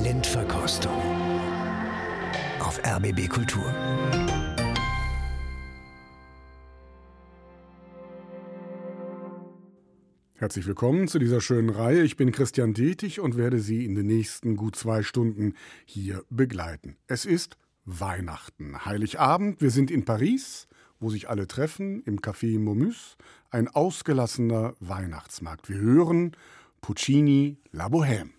Blindverkostung auf RBB Kultur. Herzlich willkommen zu dieser schönen Reihe. Ich bin Christian Detig und werde Sie in den nächsten gut zwei Stunden hier begleiten. Es ist Weihnachten, Heiligabend. Wir sind in Paris, wo sich alle treffen, im Café Momus. Ein ausgelassener Weihnachtsmarkt. Wir hören Puccini La Bohème.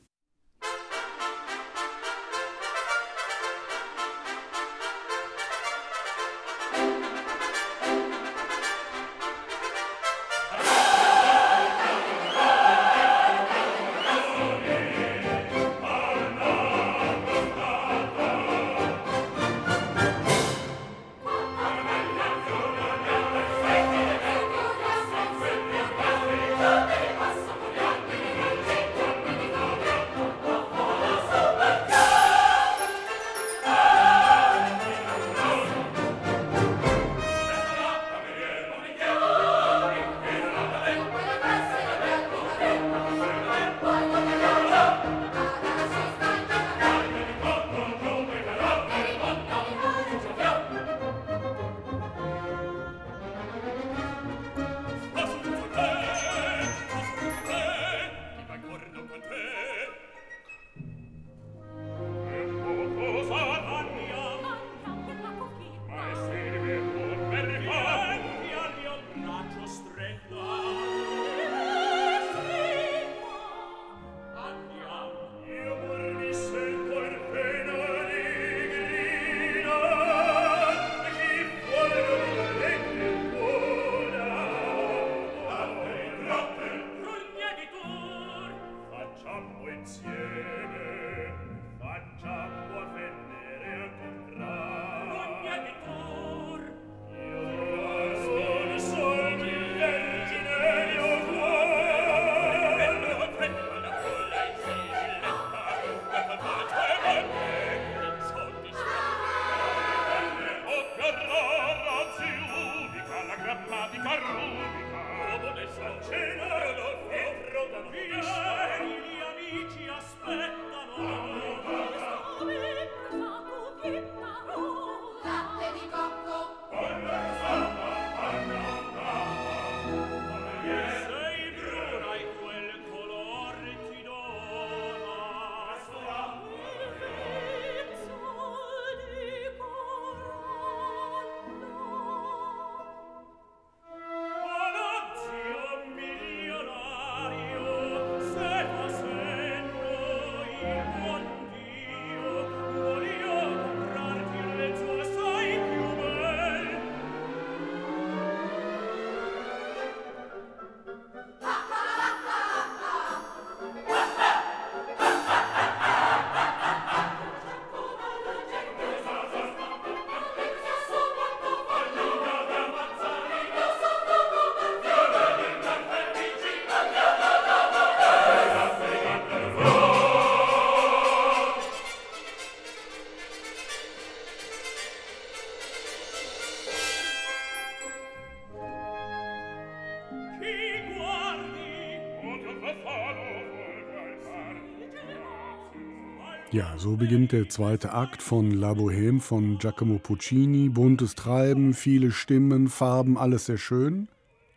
Ja, so beginnt der zweite Akt von La Bohème von Giacomo Puccini. Buntes Treiben, viele Stimmen, Farben, alles sehr schön.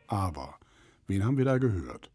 Aber, wen haben wir da gehört?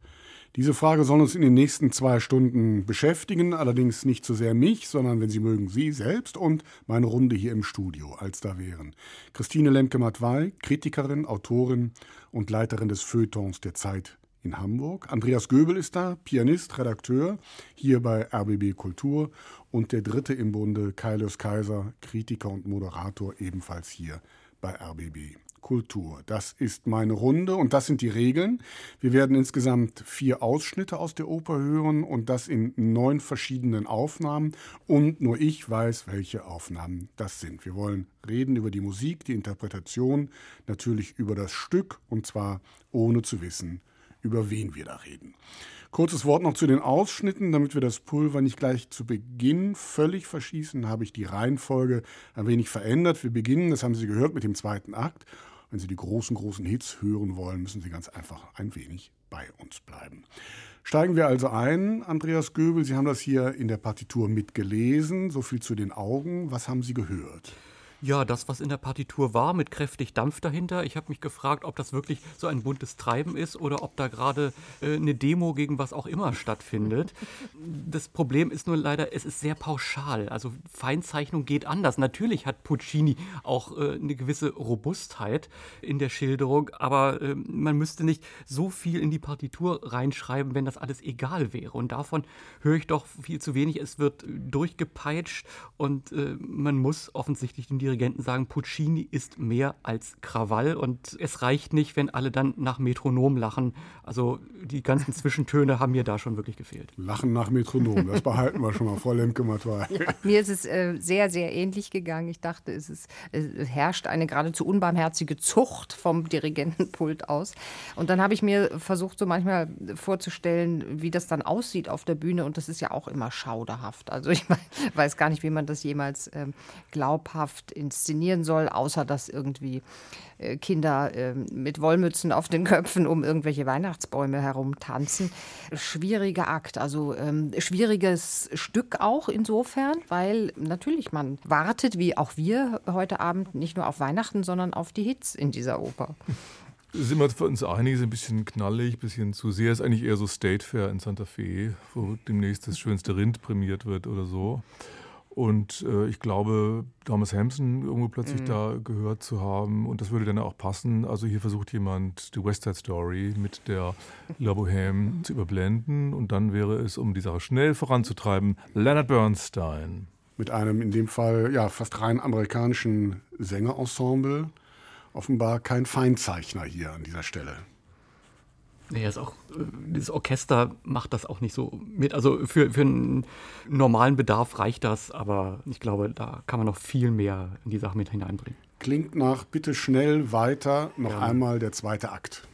Diese Frage soll uns in den nächsten zwei Stunden beschäftigen, allerdings nicht so sehr mich, sondern wenn Sie mögen, Sie selbst und meine Runde hier im Studio, als da wären. Christine Lemke-Matwei, Kritikerin, Autorin und Leiterin des Feuilletons der Zeit in Hamburg. Andreas Göbel ist da, Pianist, Redakteur, hier bei RBB Kultur. Und der dritte im Bunde, Kaius Kaiser, Kritiker und Moderator, ebenfalls hier bei RBB Kultur. Das ist meine Runde und das sind die Regeln. Wir werden insgesamt vier Ausschnitte aus der Oper hören und das in neun verschiedenen Aufnahmen. Und nur ich weiß, welche Aufnahmen das sind. Wir wollen reden über die Musik, die Interpretation, natürlich über das Stück und zwar ohne zu wissen, über wen wir da reden. Kurzes Wort noch zu den Ausschnitten, damit wir das Pulver nicht gleich zu Beginn völlig verschießen, habe ich die Reihenfolge ein wenig verändert. Wir beginnen, das haben Sie gehört, mit dem zweiten Akt. Wenn Sie die großen, großen Hits hören wollen, müssen Sie ganz einfach ein wenig bei uns bleiben. Steigen wir also ein, Andreas Göbel. Sie haben das hier in der Partitur mitgelesen. So viel zu den Augen. Was haben Sie gehört? Ja, das, was in der Partitur war, mit kräftig Dampf dahinter. Ich habe mich gefragt, ob das wirklich so ein buntes Treiben ist oder ob da gerade äh, eine Demo gegen was auch immer stattfindet. Das Problem ist nur leider, es ist sehr pauschal. Also Feinzeichnung geht anders. Natürlich hat Puccini auch äh, eine gewisse Robustheit in der Schilderung, aber äh, man müsste nicht so viel in die Partitur reinschreiben, wenn das alles egal wäre. Und davon höre ich doch viel zu wenig. Es wird durchgepeitscht und äh, man muss offensichtlich den Dirigenten Dirigenten sagen, Puccini ist mehr als Krawall und es reicht nicht, wenn alle dann nach Metronom lachen. Also die ganzen Zwischentöne haben mir da schon wirklich gefehlt. Lachen nach Metronom, das behalten wir schon mal, Frau Lemke-Matwei. Ja, mir ist es äh, sehr, sehr ähnlich gegangen. Ich dachte, es, ist, es herrscht eine geradezu unbarmherzige Zucht vom Dirigentenpult aus. Und dann habe ich mir versucht, so manchmal vorzustellen, wie das dann aussieht auf der Bühne. Und das ist ja auch immer schauderhaft. Also ich weiß gar nicht, wie man das jemals äh, glaubhaft inszenieren soll, außer dass irgendwie äh, Kinder äh, mit Wollmützen auf den Köpfen um irgendwelche Weihnachtsbäume herumtanzen. Schwieriger Akt, also ähm, schwieriges Stück auch insofern, weil natürlich man wartet, wie auch wir heute Abend, nicht nur auf Weihnachten, sondern auf die Hits in dieser Oper. Sind wir für uns einig, ist ein bisschen knallig, ein bisschen zu sehr. Ist eigentlich eher so State Fair in Santa Fe, wo demnächst das schönste Rind prämiert wird oder so. Und äh, ich glaube, Thomas Hampson irgendwo plötzlich mhm. da gehört zu haben. Und das würde dann auch passen. Also hier versucht jemand die West Side Story mit der La Bohème zu überblenden. Und dann wäre es, um die Sache schnell voranzutreiben, Leonard Bernstein. Mit einem in dem Fall ja fast rein amerikanischen Sängerensemble. Offenbar kein Feinzeichner hier an dieser Stelle. Nee, ist auch, das Orchester macht das auch nicht so mit. Also für, für einen normalen Bedarf reicht das, aber ich glaube, da kann man noch viel mehr in die Sache mit hineinbringen. Klingt nach bitte schnell weiter, noch ja. einmal der zweite Akt.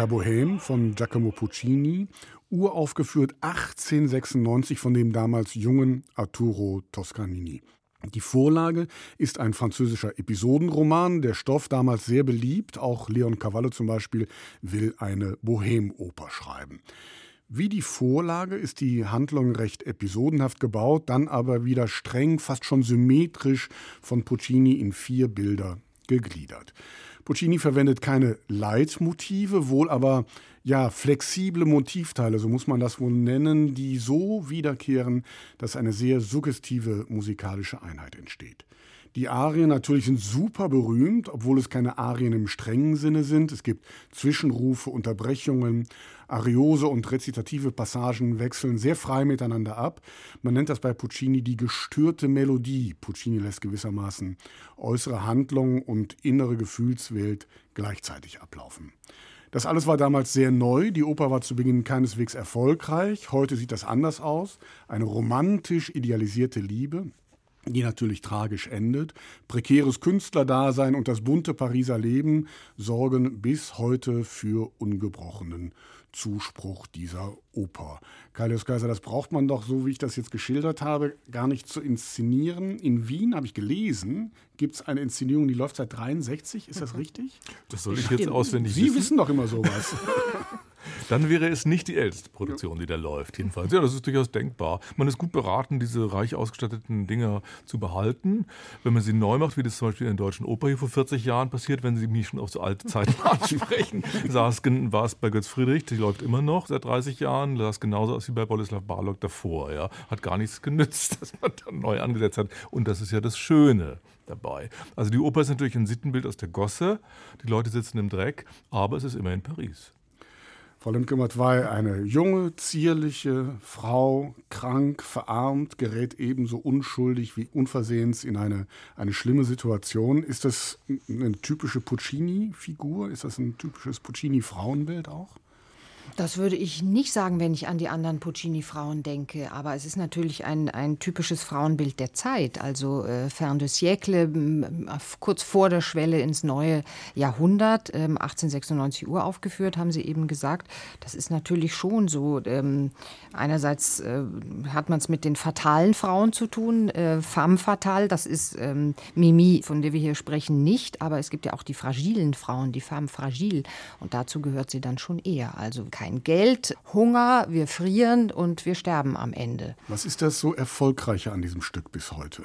La Bohème von Giacomo Puccini uraufgeführt 1896 von dem damals jungen Arturo Toscanini. Die Vorlage ist ein französischer Episodenroman, der Stoff damals sehr beliebt. Auch Leon Cavallo zum Beispiel will eine Bohemoper schreiben. Wie die Vorlage ist die Handlung recht episodenhaft gebaut, dann aber wieder streng, fast schon symmetrisch von Puccini in vier Bilder gegliedert. Puccini verwendet keine Leitmotive, wohl aber ja flexible Motivteile, so muss man das wohl nennen, die so wiederkehren, dass eine sehr suggestive musikalische Einheit entsteht. Die Arien natürlich sind super berühmt, obwohl es keine Arien im strengen Sinne sind. Es gibt Zwischenrufe, Unterbrechungen, Ariose und rezitative Passagen wechseln sehr frei miteinander ab. Man nennt das bei Puccini die gestörte Melodie. Puccini lässt gewissermaßen äußere Handlung und innere Gefühlswelt gleichzeitig ablaufen. Das alles war damals sehr neu. Die Oper war zu Beginn keineswegs erfolgreich. Heute sieht das anders aus. Eine romantisch idealisierte Liebe, die natürlich tragisch endet. Prekäres Künstlerdasein und das bunte Pariser Leben sorgen bis heute für ungebrochenen Zuspruch dieser Oper. Kaius Kaiser, das braucht man doch, so wie ich das jetzt geschildert habe, gar nicht zu inszenieren. In Wien, habe ich gelesen, gibt es eine Inszenierung, die läuft seit 63. Ist das richtig? Das soll ich jetzt auswendig Sie wissen. Sie wissen doch immer sowas. Dann wäre es nicht die älteste Produktion, die da läuft, jedenfalls. Ja, das ist durchaus denkbar. Man ist gut beraten, diese reich ausgestatteten Dinger zu behalten. Wenn man sie neu macht, wie das zum Beispiel in der Deutschen Oper hier vor 40 Jahren passiert, wenn Sie mich schon auf so alte Zeiten ansprechen, war es bei Götz Friedrich, die läuft immer noch seit 30 Jahren, sah es genauso aus wie bei Boleslav Barlog davor. Ja. Hat gar nichts genützt, dass man dann neu angesetzt hat. Und das ist ja das Schöne dabei. Also die Oper ist natürlich ein Sittenbild aus der Gosse. Die Leute sitzen im Dreck, aber es ist immer in Paris. Frau Lindgemmert war eine junge, zierliche Frau, krank, verarmt, gerät ebenso unschuldig wie unversehens in eine, eine schlimme Situation. Ist das eine typische Puccini-Figur? Ist das ein typisches Puccini-Frauenbild auch? Das würde ich nicht sagen, wenn ich an die anderen Puccini-Frauen denke. Aber es ist natürlich ein, ein typisches Frauenbild der Zeit. Also äh, Fern de Siècle, kurz vor der Schwelle ins neue Jahrhundert, äh, 1896 Uhr aufgeführt, haben Sie eben gesagt. Das ist natürlich schon so. Ähm, einerseits äh, hat man es mit den fatalen Frauen zu tun. Äh, femme fatale, das ist ähm, Mimi, von der wir hier sprechen, nicht. Aber es gibt ja auch die fragilen Frauen, die femme fragile. Und dazu gehört sie dann schon eher. Also kein Geld, Hunger, wir frieren und wir sterben am Ende. Was ist das so Erfolgreiche an diesem Stück bis heute?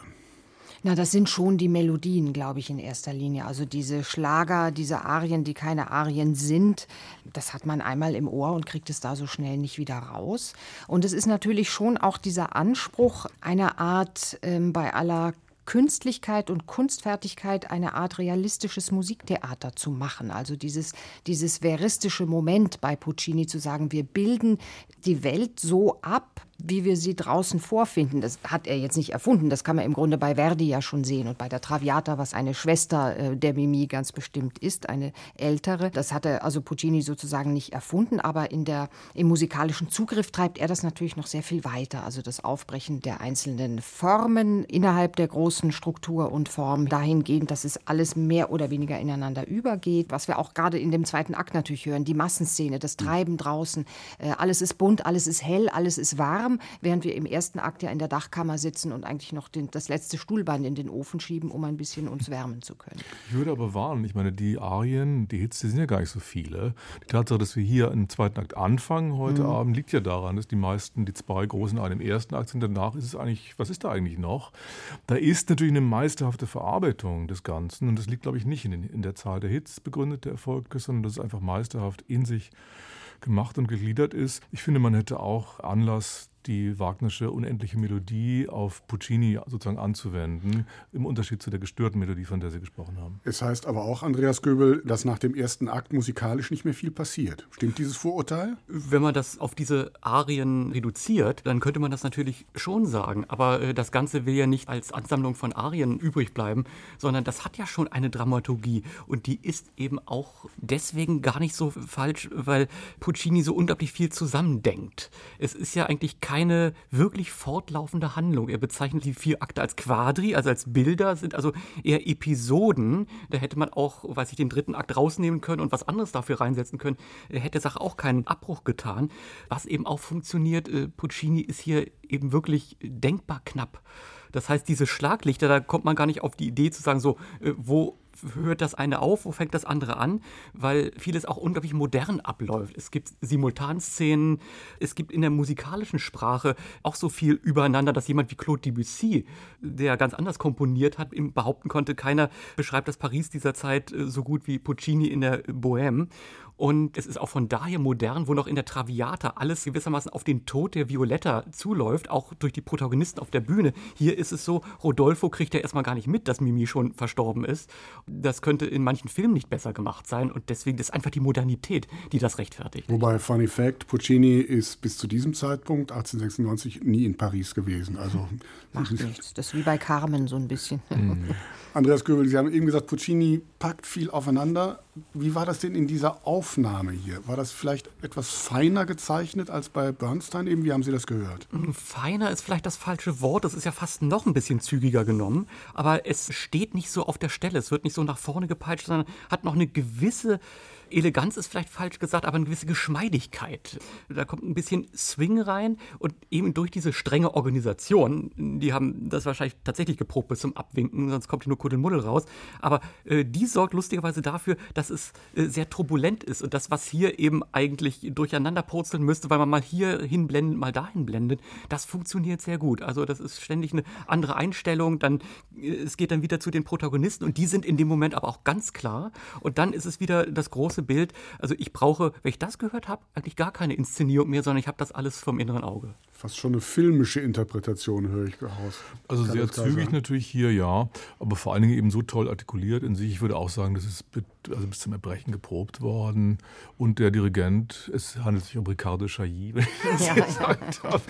Na, das sind schon die Melodien, glaube ich, in erster Linie. Also diese Schlager, diese Arien, die keine Arien sind, das hat man einmal im Ohr und kriegt es da so schnell nicht wieder raus. Und es ist natürlich schon auch dieser Anspruch, eine Art ähm, bei aller Künstlichkeit und Kunstfertigkeit eine Art realistisches Musiktheater zu machen. Also dieses, dieses veristische Moment bei Puccini zu sagen, wir bilden die Welt so ab, wie wir sie draußen vorfinden. Das hat er jetzt nicht erfunden. Das kann man im Grunde bei Verdi ja schon sehen und bei der Traviata, was eine Schwester äh, der Mimi ganz bestimmt ist, eine ältere. Das hat er also Puccini sozusagen nicht erfunden, aber in der, im musikalischen Zugriff treibt er das natürlich noch sehr viel weiter. Also das Aufbrechen der einzelnen Formen innerhalb der großen Struktur und Form dahingehend, dass es alles mehr oder weniger ineinander übergeht. Was wir auch gerade in dem zweiten Akt natürlich hören, die Massenszene, das Treiben draußen. Äh, alles ist bunt, alles ist hell, alles ist warm während wir im ersten Akt ja in der Dachkammer sitzen und eigentlich noch den, das letzte Stuhlbein in den Ofen schieben, um ein bisschen uns wärmen zu können. Ich würde aber warnen, ich meine, die Arien, die Hits, die sind ja gar nicht so viele. Die Tatsache, dass wir hier im zweiten Akt anfangen heute mhm. Abend, liegt ja daran, dass die meisten, die zwei großen einen im ersten Akt sind. Danach ist es eigentlich, was ist da eigentlich noch? Da ist natürlich eine meisterhafte Verarbeitung des Ganzen und das liegt, glaube ich, nicht in, den, in der Zahl der Hits begründet, der Erfolg ist, sondern das ist einfach meisterhaft in sich gemacht und gegliedert ist. Ich finde, man hätte auch Anlass, die Wagnersche unendliche Melodie auf Puccini sozusagen anzuwenden, im Unterschied zu der gestörten Melodie, von der Sie gesprochen haben. Es heißt aber auch, Andreas Göbel, dass nach dem ersten Akt musikalisch nicht mehr viel passiert. Stimmt dieses Vorurteil? Wenn man das auf diese Arien reduziert, dann könnte man das natürlich schon sagen. Aber äh, das Ganze will ja nicht als Ansammlung von Arien übrig bleiben, sondern das hat ja schon eine Dramaturgie. Und die ist eben auch deswegen gar nicht so falsch, weil Puccini so unglaublich viel zusammendenkt. Es ist ja eigentlich kein keine wirklich fortlaufende Handlung. Er bezeichnet die vier Akte als Quadri, also als Bilder, sind also eher Episoden. Da hätte man auch, weiß ich, den dritten Akt rausnehmen können und was anderes dafür reinsetzen können. Er hätte Sache auch keinen Abbruch getan. Was eben auch funktioniert, äh, Puccini ist hier eben wirklich denkbar knapp. Das heißt, diese Schlaglichter, da kommt man gar nicht auf die Idee zu sagen, so, äh, wo hört das eine auf, wo fängt das andere an, weil vieles auch unglaublich modern abläuft. Es gibt Simultanszenen, es gibt in der musikalischen Sprache auch so viel übereinander, dass jemand wie Claude Debussy, der ganz anders komponiert hat, behaupten konnte, keiner beschreibt das Paris dieser Zeit äh, so gut wie Puccini in der Bohème. Und es ist auch von daher modern, wo noch in der Traviata alles gewissermaßen auf den Tod der Violetta zuläuft, auch durch die Protagonisten auf der Bühne. Hier ist es so, Rodolfo kriegt ja erstmal gar nicht mit, dass Mimi schon verstorben ist. Das könnte in manchen Filmen nicht besser gemacht sein und deswegen ist einfach die Modernität, die das rechtfertigt. Wobei, Funny Fact, Puccini ist bis zu diesem Zeitpunkt, 1896, nie in Paris gewesen. Also, Macht nichts. Das ist wie bei Carmen so ein bisschen. Mhm. Andreas Göbel, Sie haben eben gesagt, Puccini packt viel aufeinander. Wie war das denn in dieser Aufnahme hier? War das vielleicht etwas feiner gezeichnet als bei Bernstein eben? Wie haben Sie das gehört? Feiner ist vielleicht das falsche Wort. Das ist ja fast noch ein bisschen zügiger genommen. Aber es steht nicht so auf der Stelle. Es wird nicht so nach vorne gepeitscht, sondern hat noch eine gewisse Eleganz ist vielleicht falsch gesagt, aber eine gewisse Geschmeidigkeit. Da kommt ein bisschen Swing rein und eben durch diese strenge Organisation, die haben das wahrscheinlich tatsächlich geprobt bis zum Abwinken, sonst kommt hier nur Kuddelmuddel raus. Aber äh, die sorgt lustigerweise dafür, dass es äh, sehr turbulent ist und das, was hier eben eigentlich durcheinander purzeln müsste, weil man mal hier hinblendet, mal dahin blendet, das funktioniert sehr gut. Also das ist ständig eine andere Einstellung. Dann äh, es geht dann wieder zu den Protagonisten und die sind in dem Moment aber auch ganz klar. Und dann ist es wieder das große große Bild. Also ich brauche, wenn ich das gehört habe, eigentlich gar keine Inszenierung mehr, sondern ich habe das alles vom inneren Auge. Fast schon eine filmische Interpretation höre ich raus. Also Kann sehr zügig natürlich hier, ja, aber vor allen Dingen eben so toll artikuliert in sich. Ich würde auch sagen, das ist also bis zum Erbrechen geprobt worden. Und der Dirigent, es handelt sich um Ricardo Chailly, wenn ich das ja, gesagt ja. habe,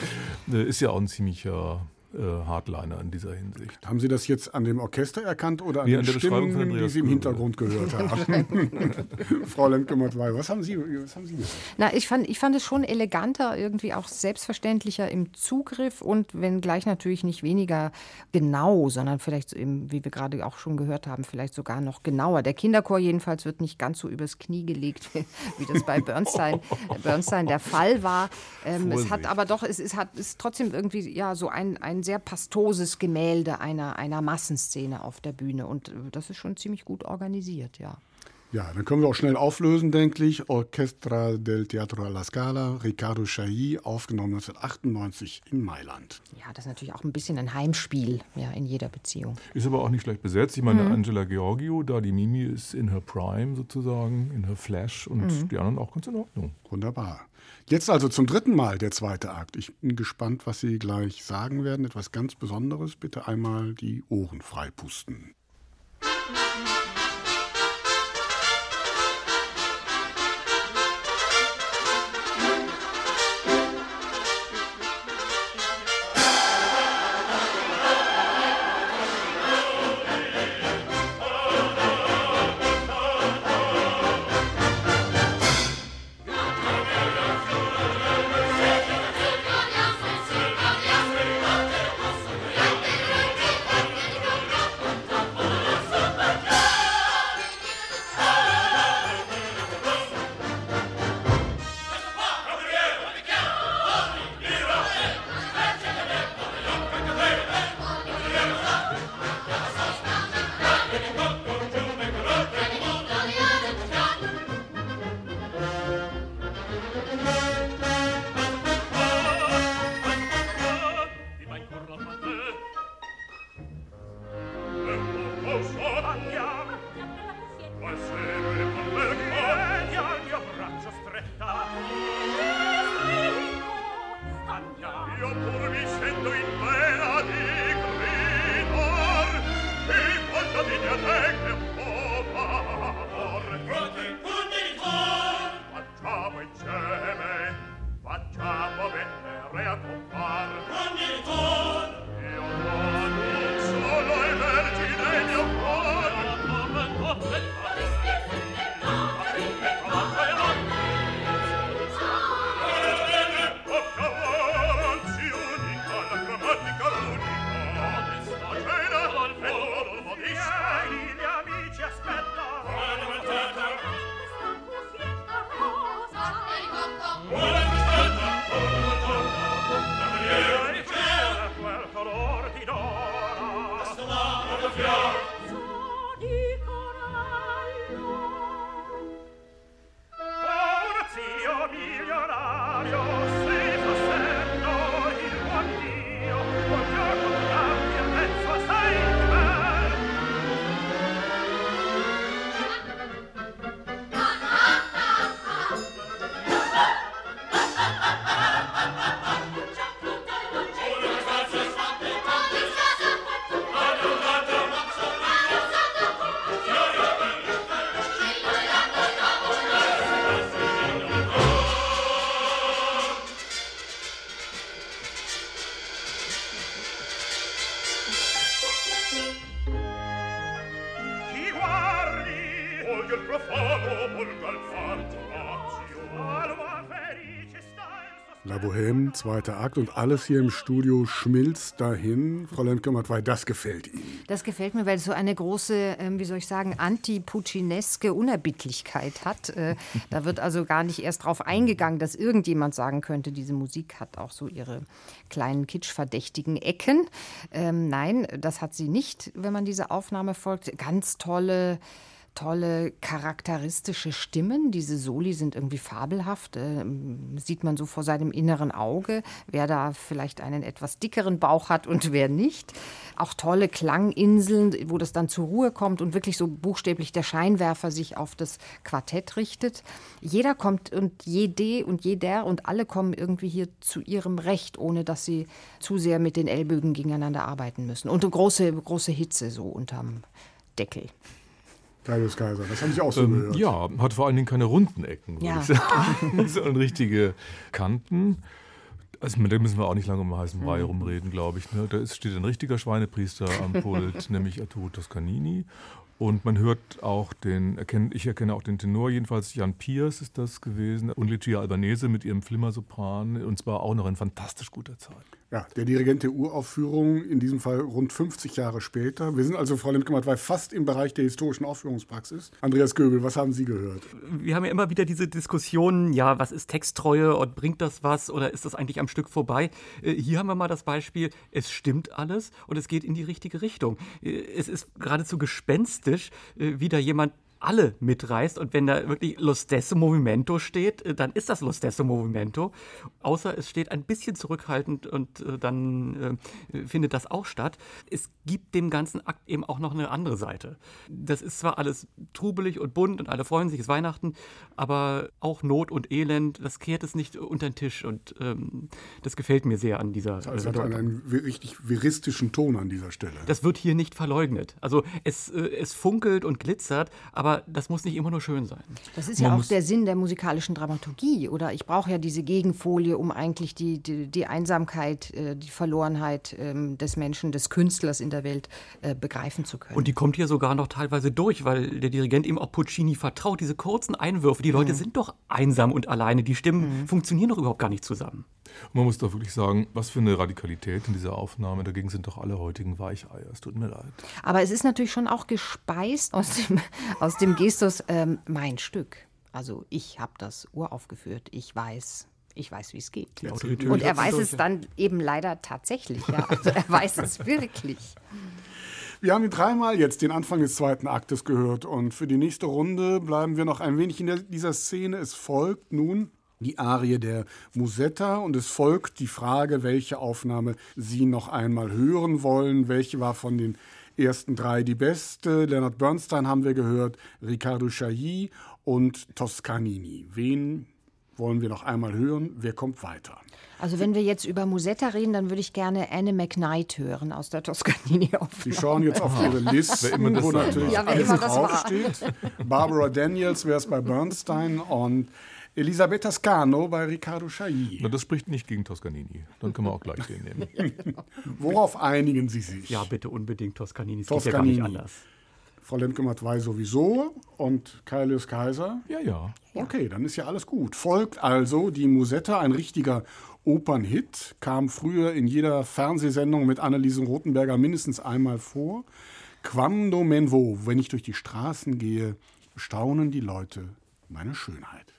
äh, ist ja auch ein ziemlicher Hardliner in dieser Hinsicht. Haben Sie das jetzt an dem Orchester erkannt oder an nee, den an Stimmen, die Sie im Hintergrund gehört haben? Frau Lemke-Mottwey, was haben Sie, was haben Sie gesagt? Na, ich fand, ich fand es schon eleganter, irgendwie auch selbstverständlicher im Zugriff und wenn gleich natürlich nicht weniger genau, sondern vielleicht, eben, wie wir gerade auch schon gehört haben, vielleicht sogar noch genauer. Der Kinderchor jedenfalls wird nicht ganz so übers Knie gelegt, wie das bei Bernstein, Bernstein der Fall war. Ähm, es hat aber doch, es ist, hat, ist trotzdem irgendwie ja so ein, ein sehr pastoses Gemälde einer, einer Massenszene auf der Bühne. Und äh, das ist schon ziemlich gut organisiert, ja. Ja, dann können wir auch schnell auflösen, denke ich. Orchestra del Teatro alla Scala, Riccardo Chailly, aufgenommen 1998 in Mailand. Ja, das ist natürlich auch ein bisschen ein Heimspiel ja, in jeder Beziehung. Ist aber auch nicht schlecht besetzt. Ich meine, mhm. Angela Georgiou, da die Mimi ist in her Prime sozusagen, in her Flash und mhm. die anderen auch ganz in Ordnung. Wunderbar. Jetzt also zum dritten Mal der zweite Akt. Ich bin gespannt, was Sie gleich sagen werden. Etwas ganz Besonderes. Bitte einmal die Ohren freipusten. La Zweiter Akt und alles hier im Studio schmilzt dahin. Frau Lemke-Matt, weil das gefällt Ihnen. Das gefällt mir, weil es so eine große, ähm, wie soll ich sagen, anti-puccineske Unerbittlichkeit hat. Äh, da wird also gar nicht erst darauf eingegangen, dass irgendjemand sagen könnte, diese Musik hat auch so ihre kleinen kitschverdächtigen Ecken. Ähm, nein, das hat sie nicht, wenn man diese Aufnahme folgt. Ganz tolle tolle charakteristische Stimmen. Diese Soli sind irgendwie fabelhaft. Äh, sieht man so vor seinem inneren Auge, wer da vielleicht einen etwas dickeren Bauch hat und wer nicht. Auch tolle Klanginseln, wo das dann zur Ruhe kommt und wirklich so buchstäblich der Scheinwerfer sich auf das Quartett richtet. Jeder kommt und jede und jeder und alle kommen irgendwie hier zu ihrem Recht, ohne dass sie zu sehr mit den Ellbögen gegeneinander arbeiten müssen. Und eine große, große Hitze so unterm Deckel. Kaius Kaiser, das haben Sie auch so ähm, gehört. Ja, hat vor allen Dingen keine runden Ecken, würde ja. ich sagen, sondern richtige Kanten. Also mit dem müssen wir auch nicht lange um heißen Brei mhm. rumreden, glaube ich. Ne? Da ist, steht ein richtiger Schweinepriester am Pult, nämlich Arturo Toscanini. Und man hört auch den, ich erkenne auch den Tenor, jedenfalls Jan Piers ist das gewesen und Lucia Albanese mit ihrem Flimmersopran und zwar auch noch in fantastisch guter Zeit. Ja, der Dirigent der Uraufführung, in diesem Fall rund 50 Jahre später. Wir sind also, Frau Lindgematt, fast im Bereich der historischen Aufführungspraxis. Andreas Göbel, was haben Sie gehört? Wir haben ja immer wieder diese Diskussionen, ja, was ist Texttreue und bringt das was oder ist das eigentlich am Stück vorbei? Äh, hier haben wir mal das Beispiel, es stimmt alles und es geht in die richtige Richtung. Äh, es ist geradezu gespenstisch, äh, wie da jemand alle mitreißt. Und wenn da wirklich Lo stesso Movimento steht, äh, dann ist das Lo stesso Movimento. Außer es steht ein bisschen zurückhaltend und äh, dann äh, findet das auch statt. Es gibt dem ganzen Akt eben auch noch eine andere Seite. Das ist zwar alles trubelig und bunt und alle freuen sich, es ist Weihnachten, aber auch Not und Elend, das kehrt es nicht unter den Tisch. Und ähm, das gefällt mir sehr an dieser Stelle. Also hat einen richtig viristischen Ton an dieser Stelle. Das wird hier nicht verleugnet. Also es, äh, es funkelt und glitzert, aber das muss nicht immer nur schön sein. Das ist Man ja auch der Sinn der musikalischen Dramaturgie, oder? Ich brauche ja diese Gegenfolie, um eigentlich die, die, die Einsamkeit, äh, die Verlorenheit ähm, des Menschen, des Künstlers in der Welt äh, begreifen zu können. Und die kommt hier sogar noch teilweise durch, weil der Dirigent ihm auch Puccini vertraut. Diese kurzen Einwürfe, die Leute mhm. sind doch einsam und alleine, die Stimmen mhm. funktionieren doch überhaupt gar nicht zusammen. Und man muss doch wirklich sagen, was für eine Radikalität in dieser Aufnahme. Dagegen sind doch alle heutigen Weicheier. Es tut mir leid. Aber es ist natürlich schon auch gespeist aus dem, aus dem Gestus ähm, mein Stück. Also ich habe das uraufgeführt. Ich weiß, ich weiß, wie es geht. Und er weiß es dann eben leider tatsächlich. Ja. Also er weiß es wirklich. Wir haben dreimal jetzt den Anfang des zweiten Aktes gehört und für die nächste Runde bleiben wir noch ein wenig in der, dieser Szene. Es folgt nun die Arie der Musetta und es folgt die Frage, welche Aufnahme Sie noch einmal hören wollen. Welche war von den ersten drei die beste? Leonard Bernstein haben wir gehört, Riccardo Chailly und Toscanini. Wen wollen wir noch einmal hören? Wer kommt weiter? Also wenn wir jetzt über Musetta reden, dann würde ich gerne Anne McKnight hören aus der Toscanini-Aufnahme. Sie schauen jetzt auf Ihre Liste, wo natürlich ja, alles draufsteht. Barbara Daniels wäre es bei Bernstein und Elisabetta Scano bei Riccardo Chailly. Na, das spricht nicht gegen Toscanini. Dann können wir auch gleich den nehmen. Worauf einigen Sie sich? Ja, bitte unbedingt Toscanini. Es Toscanini. geht ja gar nicht anders. Frau Lemke-Matt weiß sowieso und Kailius Kaiser? Ja, ja. Okay, dann ist ja alles gut. Folgt also die Musetta, ein richtiger Opernhit, kam früher in jeder Fernsehsendung mit Anneliese Rothenberger mindestens einmal vor. Quando men vo, wenn ich durch die Straßen gehe, staunen die Leute meine Schönheit.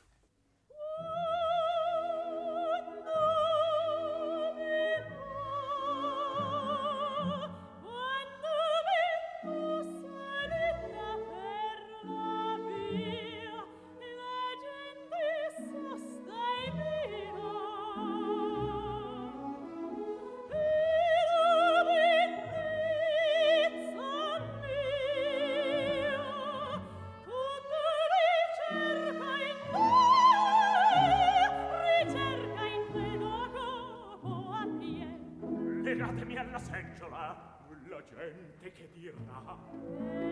seggiola, la gente che dirà.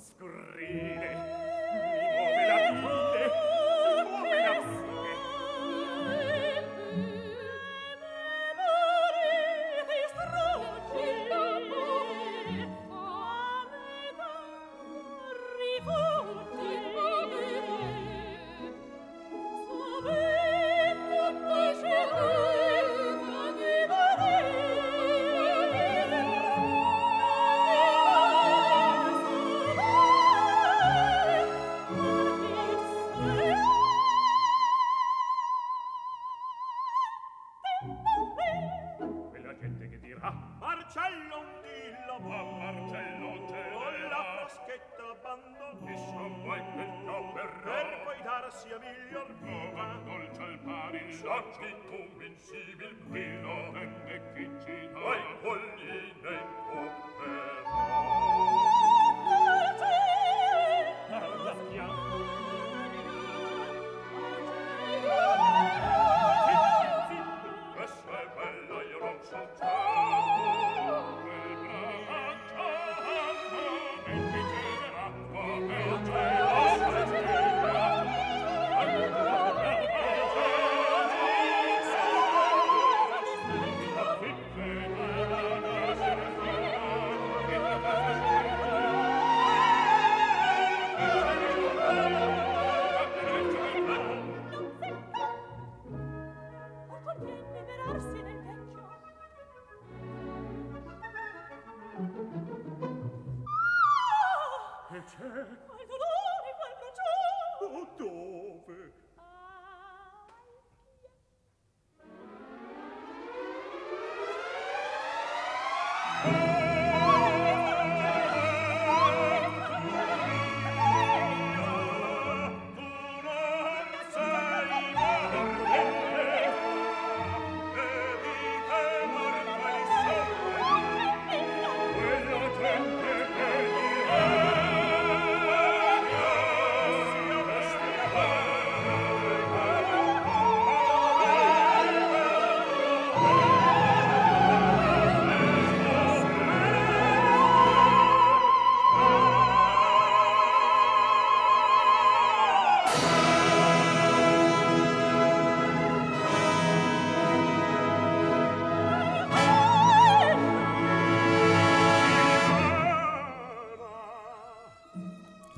scream.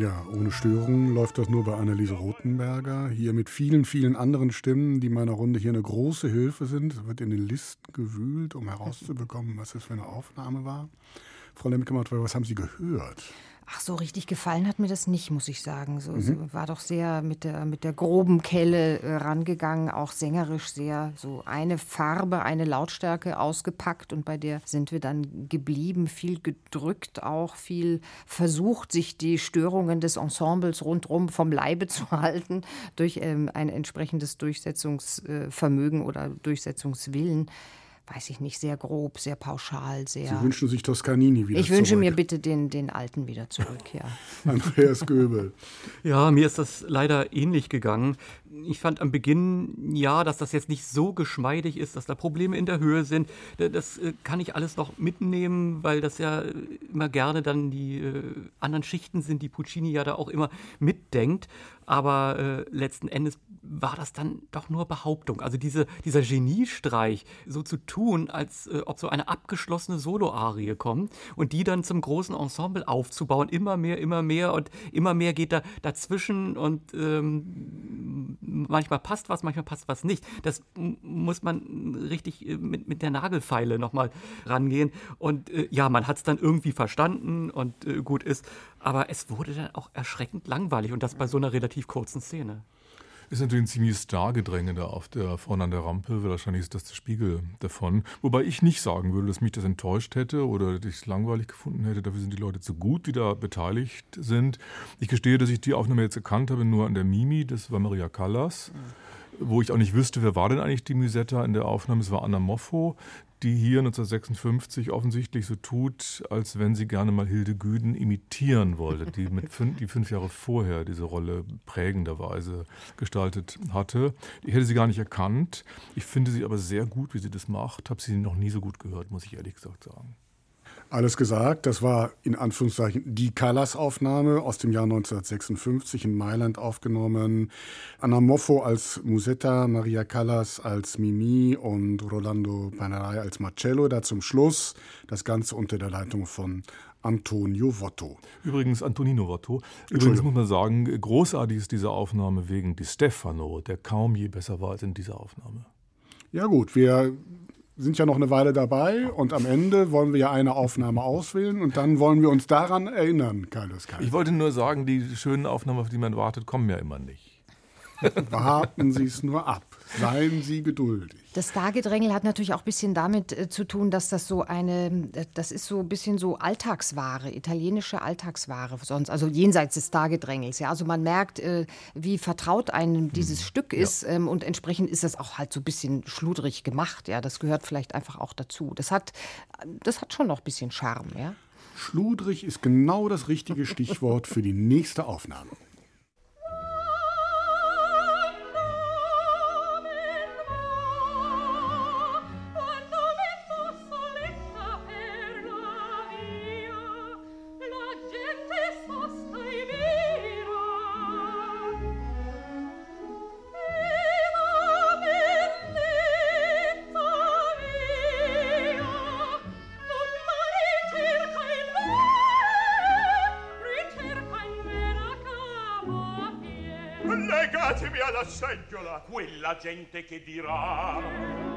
Ja, ohne Störung läuft das nur bei Anneliese Rothenberger. Hier mit vielen, vielen anderen Stimmen, die meiner Runde hier eine große Hilfe sind. Es wird in den Listen gewühlt, um herauszubekommen, was das für eine Aufnahme war. Frau lemke was haben Sie gehört? Ach, so richtig gefallen hat mir das nicht, muss ich sagen. So, mhm. so war doch sehr mit der, mit der groben Kelle äh, rangegangen, auch sängerisch sehr so eine Farbe, eine Lautstärke ausgepackt und bei der sind wir dann geblieben, viel gedrückt, auch viel versucht, sich die Störungen des Ensembles rundherum vom Leibe zu halten durch ähm, ein entsprechendes Durchsetzungsvermögen oder Durchsetzungswillen weiß ich nicht, sehr grob, sehr pauschal, sehr. Sie wünschen sich Toscanini wieder Ich zurück. wünsche mir bitte den, den alten wieder zurück, ja. Andreas Göbel. Ja, mir ist das leider ähnlich gegangen. Ich fand am Beginn, ja, dass das jetzt nicht so geschmeidig ist, dass da Probleme in der Höhe sind. Das äh, kann ich alles noch mitnehmen, weil das ja immer gerne dann die äh, anderen Schichten sind, die Puccini ja da auch immer mitdenkt. Aber äh, letzten Endes war das dann doch nur Behauptung. Also diese, dieser Geniestreich, so zu tun, als äh, ob so eine abgeschlossene Soloarie kommt und die dann zum großen Ensemble aufzubauen, immer mehr, immer mehr und immer mehr geht da dazwischen und ähm, manchmal passt was, manchmal passt was nicht. Das muss man richtig äh, mit, mit der Nagelfeile nochmal rangehen. Und äh, ja, man hat es dann irgendwie verstanden und äh, gut ist. Aber es wurde dann auch erschreckend langweilig und das bei so einer relativ kurzen Szene. Ist natürlich ein ziemlich Stargedränge da auf der, vorne an der Rampe. Wahrscheinlich ist das der Spiegel davon. Wobei ich nicht sagen würde, dass mich das enttäuscht hätte oder dass ich es langweilig gefunden hätte. Dafür sind die Leute zu gut, die da beteiligt sind. Ich gestehe, dass ich die Aufnahme jetzt erkannt habe, nur an der Mimi. Das war Maria Callas. Mhm wo ich auch nicht wüsste, wer war denn eigentlich die Musetta in der Aufnahme. Es war Anna Moffo, die hier 1956 offensichtlich so tut, als wenn sie gerne mal Hilde Güden imitieren wollte, die, mit fünf, die fünf Jahre vorher diese Rolle prägenderweise gestaltet hatte. Ich hätte sie gar nicht erkannt. Ich finde sie aber sehr gut, wie sie das macht. Habe sie noch nie so gut gehört, muss ich ehrlich gesagt sagen. Alles gesagt, das war in Anführungszeichen die Callas-Aufnahme aus dem Jahr 1956 in Mailand aufgenommen. Anna Moffo als Musetta, Maria Callas als Mimi und Rolando Panerai als Marcello. Da zum Schluss das Ganze unter der Leitung von Antonio Votto. Übrigens Antonino Votto. Übrigens muss man sagen, großartig ist diese Aufnahme wegen Di Stefano, der kaum je besser war als in dieser Aufnahme. Ja gut, wir sind ja noch eine Weile dabei und am Ende wollen wir ja eine Aufnahme auswählen und dann wollen wir uns daran erinnern, Carlos Kai. Ich wollte nur sagen, die schönen Aufnahmen, auf die man wartet, kommen ja immer nicht. Warten Sie es nur ab. Seien Sie geduldig. Das Stargedrängel hat natürlich auch ein bisschen damit äh, zu tun, dass das so eine, äh, das ist so ein bisschen so Alltagsware, italienische Alltagsware sonst, also jenseits des Stargedrängels. Ja, also man merkt, äh, wie vertraut einem dieses Stück ist ähm, und entsprechend ist das auch halt so ein bisschen schludrig gemacht. Ja, das gehört vielleicht einfach auch dazu. Das hat, das hat schon noch ein bisschen Charme. Ja. Schludrig ist genau das richtige Stichwort für die nächste Aufnahme. Alla seggiola quella gente che dirà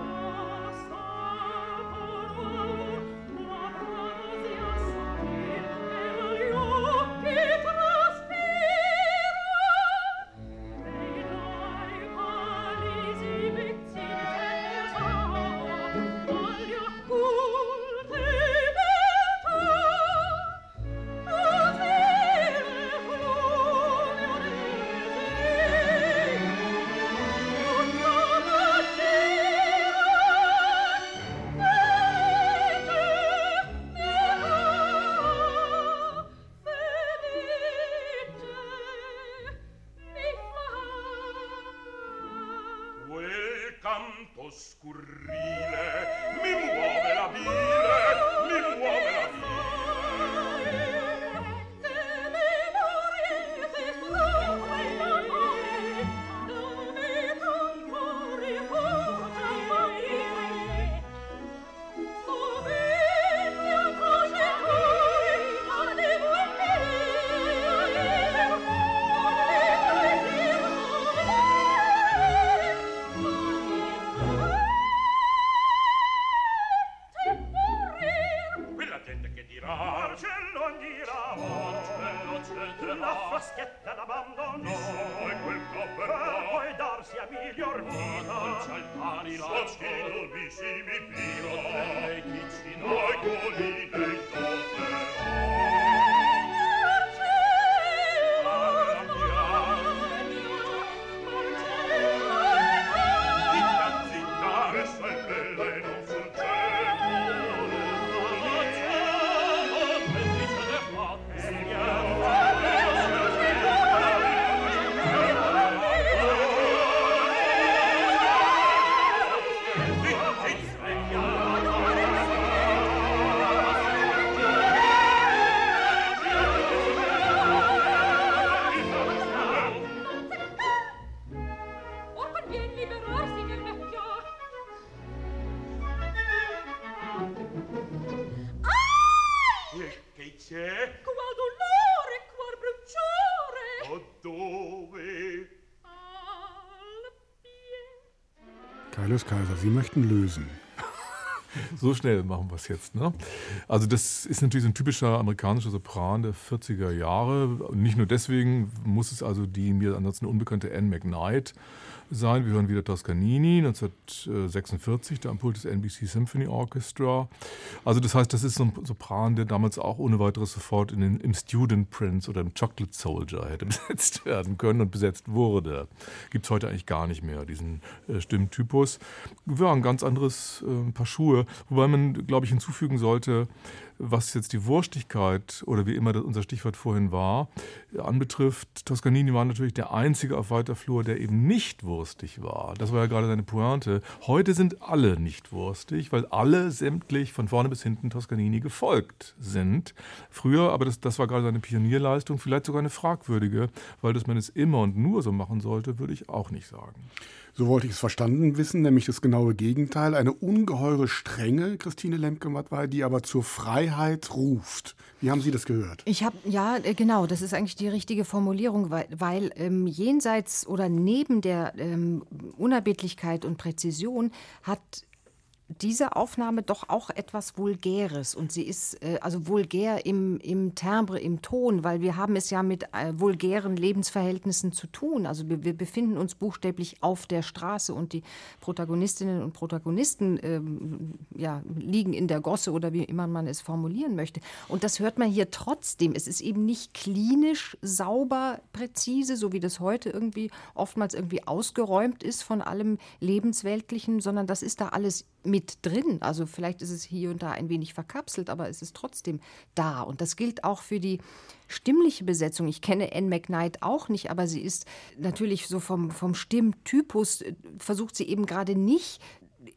Sie möchten lösen. So schnell machen wir es jetzt. Ne? Also das ist natürlich so ein typischer amerikanischer Sopran der 40er Jahre. Nicht nur deswegen muss es also die mir ansonsten unbekannte Anne McKnight sein. Wir hören wieder Toscanini, 1946, der Pult des NBC Symphony Orchestra. Also das heißt, das ist so ein Sopran, der damals auch ohne weiteres sofort in den, im Student Prince oder im Chocolate Soldier hätte besetzt werden können und besetzt wurde. Gibt es heute eigentlich gar nicht mehr, diesen äh, Stimmtypus. Ja, ein ganz anderes äh, Paar Schuhe. Wobei man, glaube ich, hinzufügen sollte, was jetzt die Wurstigkeit oder wie immer unser Stichwort vorhin war, anbetrifft, Toscanini war natürlich der einzige auf weiter Flur, der eben nicht wurstig war. Das war ja gerade seine Pointe. Heute sind alle nicht wurstig, weil alle sämtlich von vorne bis hinten Toscanini gefolgt sind. Früher, aber das, das war gerade seine Pionierleistung, vielleicht sogar eine fragwürdige, weil dass man es immer und nur so machen sollte, würde ich auch nicht sagen. So wollte ich es verstanden wissen, nämlich das genaue Gegenteil. Eine ungeheure Strenge, Christine Lemke-Mattwey, die aber zur Freiheit ruft. Wie haben Sie das gehört? Ich habe, ja, äh, genau, das ist eigentlich die richtige Formulierung, weil, weil ähm, jenseits oder neben der ähm, Unerbittlichkeit und Präzision hat diese Aufnahme doch auch etwas Vulgäres und sie ist äh, also vulgär im, im Timbre, im Ton, weil wir haben es ja mit äh, vulgären Lebensverhältnissen zu tun. Also wir, wir befinden uns buchstäblich auf der Straße und die Protagonistinnen und Protagonisten ähm, ja, liegen in der Gosse oder wie immer man es formulieren möchte. Und das hört man hier trotzdem. Es ist eben nicht klinisch sauber, präzise, so wie das heute irgendwie oftmals irgendwie ausgeräumt ist von allem Lebensweltlichen, sondern das ist da alles mit drin. Also vielleicht ist es hier und da ein wenig verkapselt, aber es ist trotzdem da. Und das gilt auch für die stimmliche Besetzung. Ich kenne Anne McKnight auch nicht, aber sie ist natürlich so vom, vom Stimmtypus, äh, versucht sie eben gerade nicht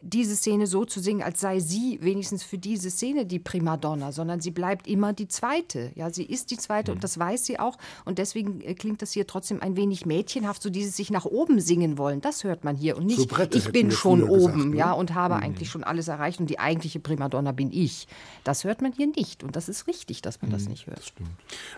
diese Szene so zu singen, als sei sie wenigstens für diese Szene die Primadonna, sondern sie bleibt immer die zweite. Ja, sie ist die zweite Mhm. und das weiß sie auch. Und deswegen äh, klingt das hier trotzdem ein wenig mädchenhaft, so dieses sich nach oben singen wollen. Das hört man hier und nicht, Soubrette ich bin schon oben, gesagt, ne? ja, und habe eigentlich schon alles erreicht und die eigentliche Primadonna bin ich. Das hört man hier nicht und das ist richtig, dass man Mhm. das nicht hört.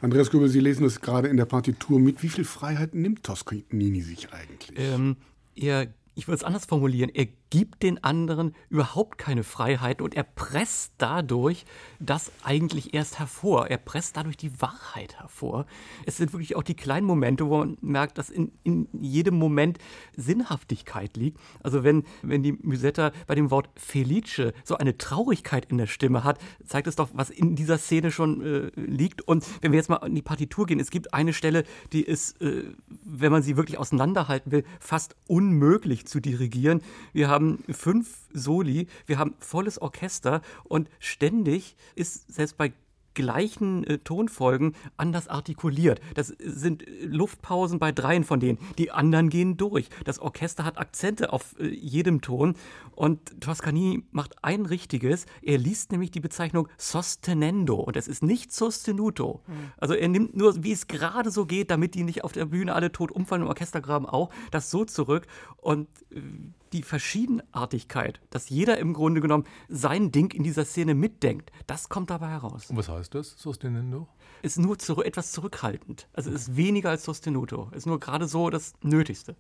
Andreas Göbel, Sie lesen das gerade in der Partitur mit. Wie viel Freiheit nimmt Toscanini sich eigentlich? Ähm, er, ich würde es anders formulieren, er gibt den anderen überhaupt keine Freiheit und er presst dadurch das eigentlich erst hervor. Er presst dadurch die Wahrheit hervor. Es sind wirklich auch die kleinen Momente, wo man merkt, dass in, in jedem Moment Sinnhaftigkeit liegt. Also wenn, wenn die Musetta bei dem Wort Felice so eine Traurigkeit in der Stimme hat, zeigt es doch, was in dieser Szene schon äh, liegt. Und wenn wir jetzt mal in die Partitur gehen, es gibt eine Stelle, die ist, äh, wenn man sie wirklich auseinanderhalten will, fast unmöglich zu dirigieren. Wir haben fünf Soli, wir haben volles Orchester und ständig ist selbst bei gleichen äh, Tonfolgen anders artikuliert. Das sind äh, Luftpausen bei dreien von denen. Die anderen gehen durch. Das Orchester hat Akzente auf äh, jedem Ton. Und Toscanini macht ein richtiges. Er liest nämlich die Bezeichnung sostenendo. Und es ist nicht sostenuto. Also er nimmt nur, wie es gerade so geht, damit die nicht auf der Bühne alle tot umfallen, im Orchestergraben auch, das so zurück. Und äh, die Verschiedenartigkeit, dass jeder im Grunde genommen sein Ding in dieser Szene mitdenkt, das kommt dabei heraus. Und was heißt das, Sostenendo? Ist nur zurück, etwas zurückhaltend. Also ist weniger als Sostenuto. Ist nur gerade so das Nötigste.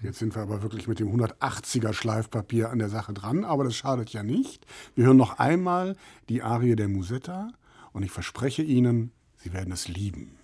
Jetzt sind wir aber wirklich mit dem 180er Schleifpapier an der Sache dran, aber das schadet ja nicht. Wir hören noch einmal die Arie der Musetta und ich verspreche Ihnen, Sie werden es lieben.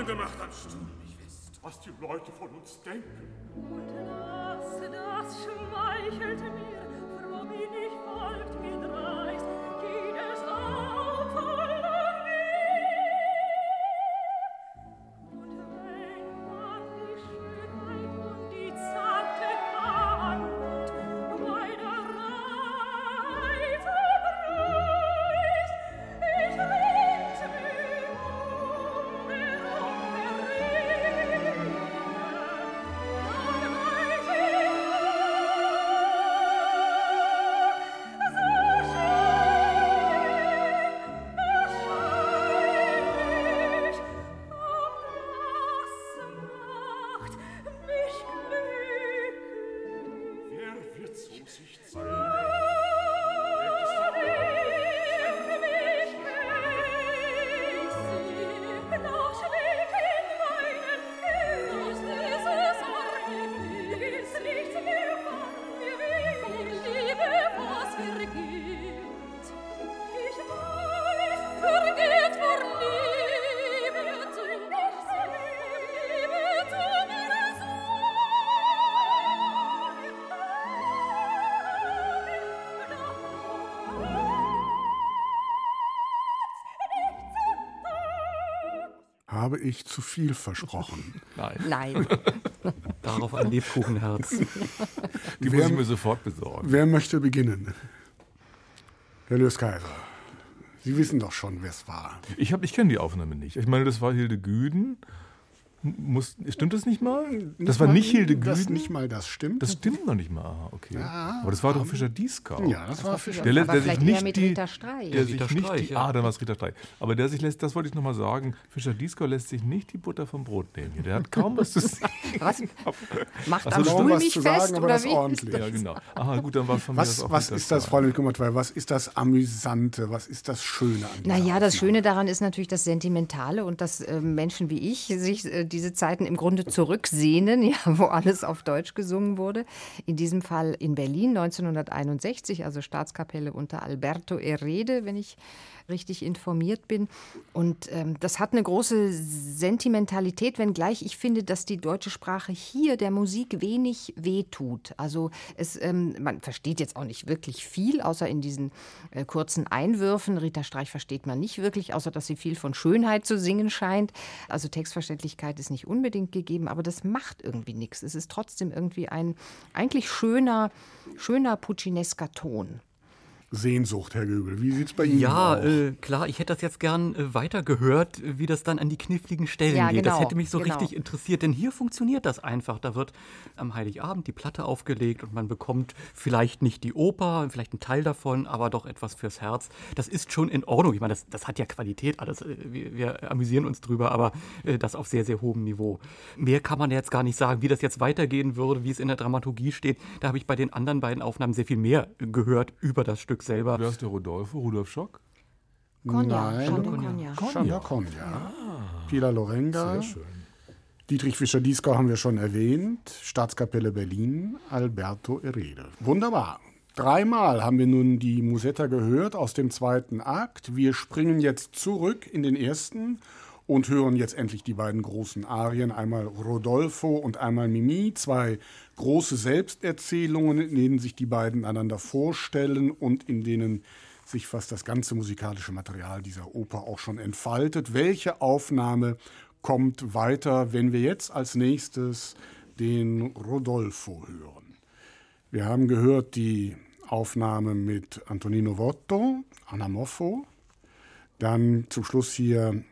Sehen. Ihr Freunde macht anständig wisst, was die Leute von uns denken. Und das, das schmeichelt mir, froh bin ich, folgt mir Habe ich zu viel versprochen? Nein, Nein. Darauf ein Lebkuchenherz. die muss ich mir sofort besorgen. Wer möchte beginnen? Herr Löskaiser, Sie wissen doch schon, wer es war. Ich, hab- ich kenne die Aufnahme nicht. Ich meine, das war Hilde Güden. Muss, stimmt das nicht mal? Das war mal- nicht Hilde Das Güden? nicht mal das stimmt. Das stimmt noch nicht mal. Okay. Aber das war doch Fischer Dieskau. ja, das war Fischer. Der, lä- Aber der sich vielleicht nicht eher mit die, Rita Streich. Der Ja, sich Rita nicht Streich, die, ja. Ah, dann war es Rita Streich. Aber der sich lässt, das wollte ich nochmal sagen, Fischer Dieskau lässt sich nicht die Butter vom Brot nehmen. Der hat kaum was zu sagen. Was? Macht Ach so, am Stuhl was nicht fest sagen, oder das wie? ordentlich. Ja, genau. Aha, gut, dann war es von mir Was, auch was Rita ist das, Streich. Fräulein Kummertwey, was ist das Amüsante, was ist das Schöne an Naja, das? Schöne daran ist natürlich das Sentimentale und dass äh, Menschen wie ich sich äh, diese Zeiten im Grunde zurücksehnen, ja, wo alles auf Deutsch gesungen wurde. In diesem Fall in Berlin 1961, also Staatskapelle unter Alberto Erede, wenn ich richtig informiert bin. Und ähm, das hat eine große Sentimentalität, wenngleich ich finde, dass die deutsche Sprache hier der Musik wenig wehtut. Also es, ähm, man versteht jetzt auch nicht wirklich viel, außer in diesen äh, kurzen Einwürfen. Rita Streich versteht man nicht wirklich, außer dass sie viel von Schönheit zu singen scheint. Also Textverständlichkeit ist nicht unbedingt gegeben, aber das macht irgendwie nichts. Es ist trotzdem irgendwie ein eigentlich schöner, schöner puccinesker Ton. Sehnsucht, Herr Göbel. Wie sieht es bei Ihnen Ja, aus? äh, klar, ich hätte das jetzt gern äh, weitergehört, wie das dann an die kniffligen Stellen Ja, geht. genau, das hätte mich so genau. richtig interessiert, denn hier funktioniert das einfach. Da wird am Heiligabend die Platte aufgelegt und man bekommt vielleicht nicht die Oper, vielleicht einen Teil davon, aber doch etwas fürs Herz. Das ist schon in Ordnung. Ich meine, das, das hat ja Qualität alles. Äh, Wir, wir amüsieren uns drüber, aber äh, das auf sehr, sehr hohem Niveau. Mehr kann man jetzt gar nicht sagen, wie das jetzt weitergehen würde, wie es in der Dramaturgie steht. Da habe ich bei den anderen beiden Aufnahmen sehr viel mehr gehört über das Stück selber. Wer ist der Rodolfo? Rudolf Schock? Cognac, Nein. Chandon Cognac. Pila Lorenga. Sehr schön. Dietrich Fischer-Dieskau haben wir schon erwähnt. Staatskapelle Berlin, Alberto Erede. Wunderbar. Dreimal haben wir nun die Musetta gehört aus dem zweiten Akt. Wir springen jetzt zurück in den ersten und hören jetzt endlich die beiden großen Arien. Einmal Rodolfo und einmal Mimi. Zwei große Selbsterzählungen, in denen sich die beiden einander vorstellen und in denen sich fast das ganze musikalische Material dieser Oper auch schon entfaltet. Welche Aufnahme kommt weiter, wenn wir jetzt als nächstes den Rodolfo hören? Wir haben gehört die Aufnahme mit Antonino Votto, Anamoffo. Dann zum Schluss hier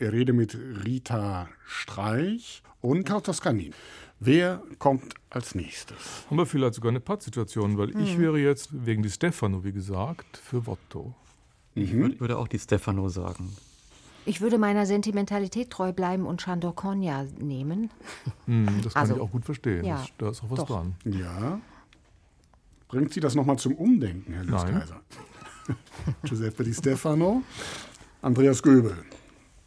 Rede mit Rita Streich und Karl Toscanin. Wer kommt als nächstes? Haben wir vielleicht sogar eine Pattsituation, weil ich wäre jetzt wegen die Stefano, wie gesagt, für Votto. Ich würd- würde auch die Stefano sagen. Ich würde meiner Sentimentalität treu bleiben und Chandor Cognac nehmen. Hm, das kann Also, ich auch gut verstehen. ja, das, da ist auch was doch. dran. Ja. Bringt Sie das nochmal zum Umdenken, Herr Nein. Löskaiser? Giuseppe Di Stefano, Andreas Göbel.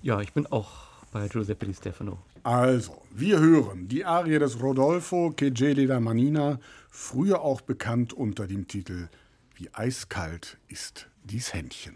Ja, ich bin auch bei Giuseppe Di Stefano. Also, wir hören die Arie des Rodolfo Che gelida manina, früher auch bekannt unter dem Titel Wie eiskalt ist dies Händchen.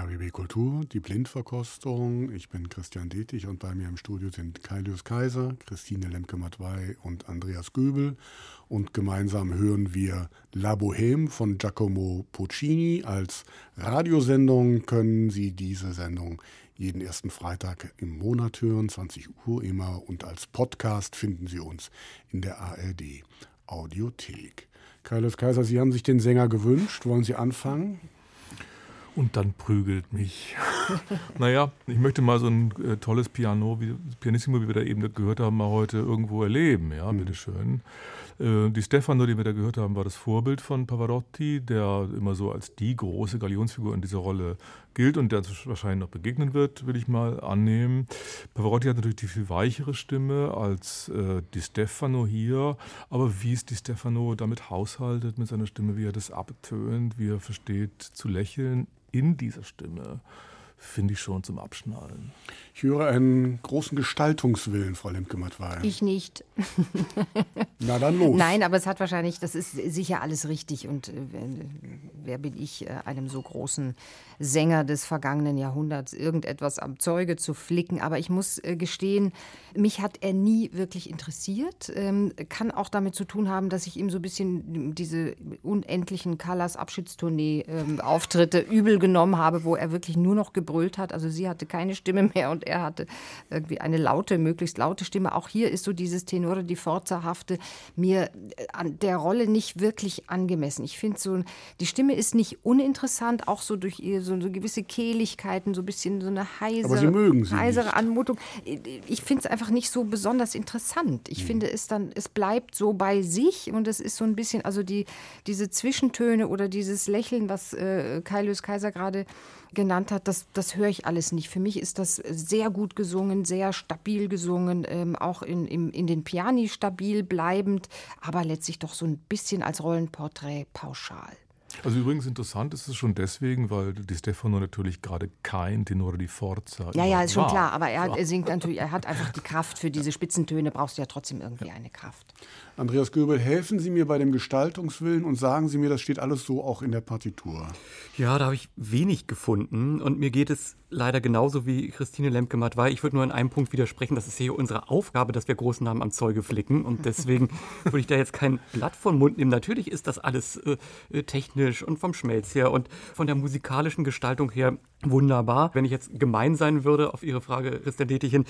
RBB Kultur, die Blindverkostung. Ich bin Christian Detig und bei mir im Studio sind Kailius Kaiser, Christine Lemke-Matwei und Andreas Göbel. Und gemeinsam hören wir La Bohème von Giacomo Puccini. Als Radiosendung können Sie diese Sendung jeden ersten Freitag im Monat hören, 20 Uhr immer. Und als Podcast finden Sie uns in der ARD Audiothek. Kailius Kaiser, Sie haben sich den Sänger gewünscht. Wollen Sie anfangen? Und dann prügelt mich. naja, ich möchte mal so ein äh, tolles Piano, wie, Pianissimo, wie wir da eben gehört haben, mal heute irgendwo erleben. Ja, bitteschön. Äh, die Stefano, die wir da gehört haben, war das Vorbild von Pavarotti, der immer so als die große Galionsfigur in dieser Rolle gilt und der uns wahrscheinlich noch begegnen wird, will ich mal annehmen. Pavarotti hat natürlich die viel weichere Stimme als äh, Di Stefano hier, aber wie es Di Stefano damit haushaltet, mit seiner Stimme, wie er das abtönt, wie er versteht zu lächeln in dieser Stimme, finde ich schon zum Abschnallen. Ich höre einen großen Gestaltungswillen, Frau Lemke-Matwei. Ich nicht. Na dann los. Nein, aber es hat wahrscheinlich, das ist sicher alles richtig. Und äh, wer- bin ich, äh, einem so großen Sänger des vergangenen Jahrhunderts irgendetwas am Zeuge zu flicken? Aber ich muss äh, gestehen, mich hat er nie wirklich interessiert. Ähm, kann auch damit zu tun haben, dass ich ihm so ein bisschen diese unendlichen Callas Abschiedstournee ähm, übel genommen habe, wo er wirklich nur noch gebrüllt hat. Also sie hatte keine Stimme mehr und er hatte irgendwie eine laute, möglichst laute Stimme. Auch hier ist so dieses Tenore di Forzahafte mir an der Rolle nicht wirklich angemessen. Ich finde so, die Stimme ist nicht uninteressant, auch so durch ihr so, so gewisse Kehligkeiten, so ein bisschen so eine heisere, heisere nicht. Anmutung. Ich finde es einfach nicht so besonders interessant. Ich finde es dann, es bleibt so bei sich und es ist so ein bisschen, also die, diese Zwischentöne oder dieses Lächeln, was äh, Kailius Kaiser gerade genannt hat, das, das höre ich alles nicht. Für mich ist das sehr gut gesungen, sehr stabil gesungen, ähm, auch in, im, in den Piani stabil bleibend, aber letztlich doch so ein bisschen als Rollenporträt pauschal. Also übrigens interessant ist es schon deswegen, weil Di Stefano natürlich gerade kein Tenore di Forza Ja, ja, ist schon war. klar, aber er, er singt natürlich, er hat einfach die Kraft für diese Spitzentöne, brauchst du ja trotzdem irgendwie eine Kraft. Andreas Göbel, helfen Sie mir bei dem Gestaltungswillen und sagen Sie mir, das steht alles so auch in der Partitur. Ja, da habe ich wenig gefunden und mir geht es leider genauso wie Christine Lemke-Matt war. Ich würde nur in einem Punkt widersprechen, das ist hier unsere Aufgabe, dass wir großen Namen am Zeuge flicken und deswegen würde ich da jetzt kein Blatt vom Mund nehmen. Natürlich ist das alles äh, äh, technisch und vom Schmelz her und von der musikalischen Gestaltung her wunderbar. Wenn ich jetzt gemein sein würde auf Ihre Frage, Christian Dettichen,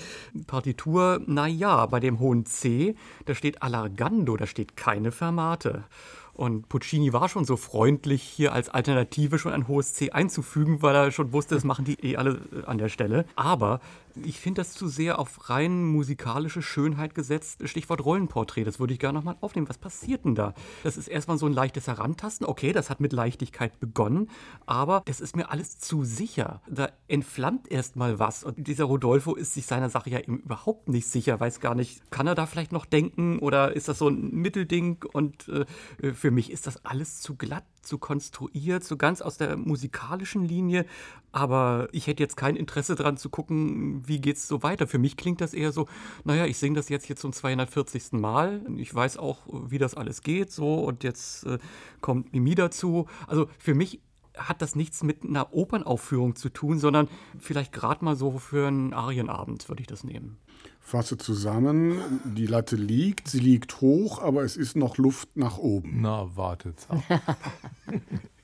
Partitur, na ja, bei dem hohen C, da steht Allargando, da steht keine Fermate. Und Puccini war schon so freundlich, hier als Alternative schon ein hohes C einzufügen, weil er schon wusste, das machen die eh alle äh, an der Stelle. Aber ich finde das zu sehr auf rein musikalische Schönheit gesetzt. Stichwort Rollenporträt, das würde ich gerne nochmal aufnehmen. Was passiert denn da? Das ist erstmal so ein leichtes Herantasten. Okay, das hat mit Leichtigkeit begonnen, aber das ist mir alles zu sicher. Da entflammt erstmal was. Und dieser Rodolfo ist sich seiner Sache ja eben überhaupt nicht sicher, weiß gar nicht, kann er da vielleicht noch denken oder ist das so ein Mittelding? Und äh, für mich ist das alles zu glatt, zu konstruiert, so ganz aus der musikalischen Linie. Aber ich hätte jetzt kein Interesse daran zu gucken, wie geht's so weiter. Für mich klingt das eher so, naja, ich singe das jetzt hier zum 240. Mal. Ich weiß auch, wie das alles geht, so. Und jetzt äh, kommt Mimi dazu. Also für mich hat das nichts mit einer Opernaufführung zu tun, sondern vielleicht gerade mal so für einen Arienabend würde ich das nehmen. Fasse zusammen, die Latte liegt, sie liegt hoch, aber es ist noch Luft nach oben. Na, wartet